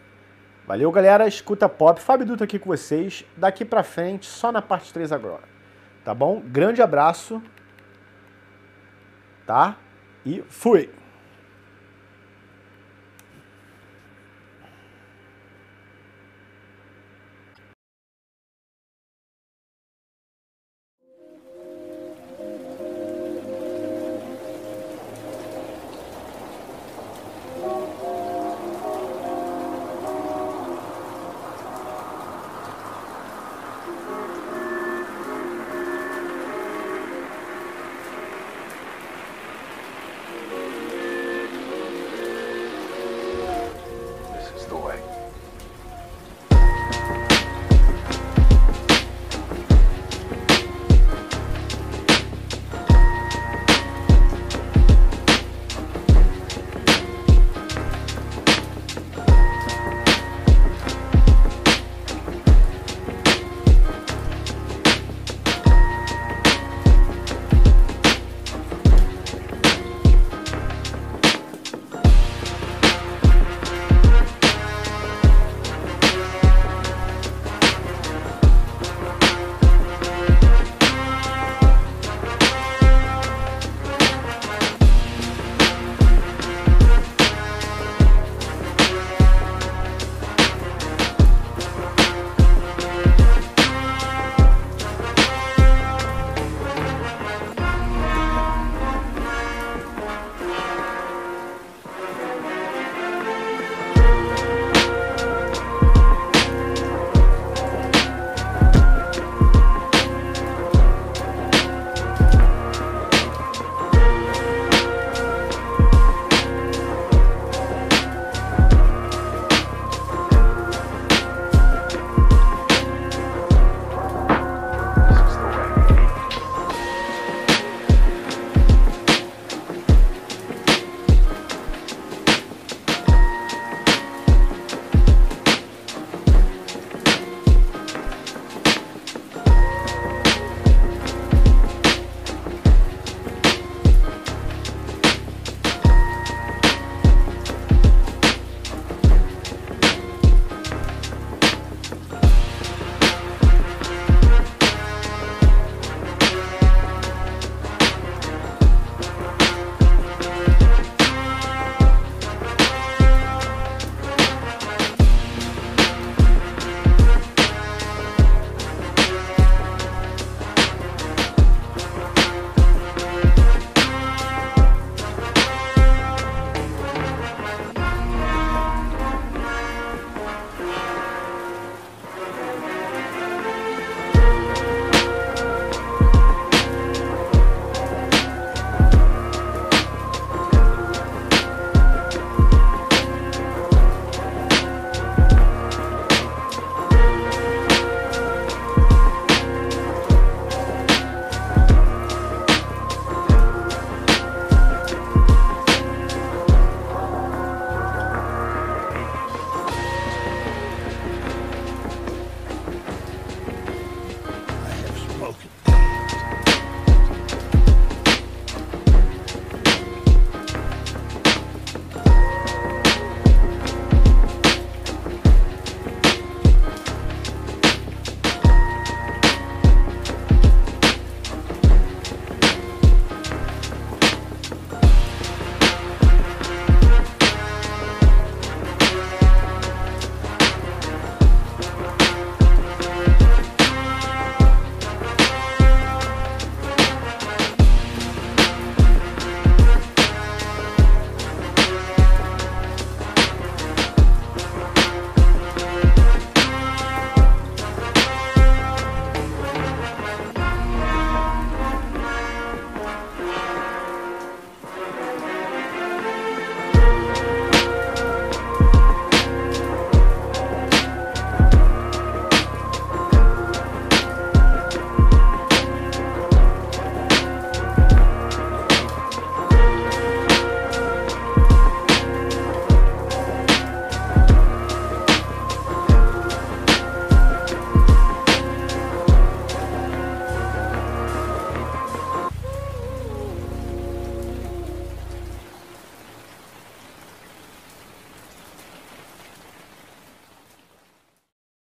Valeu, galera. Escuta pop. Fábio Duto aqui com vocês. Daqui pra frente, só na parte 3 agora. Tá bom? Grande abraço. Tá? E fui!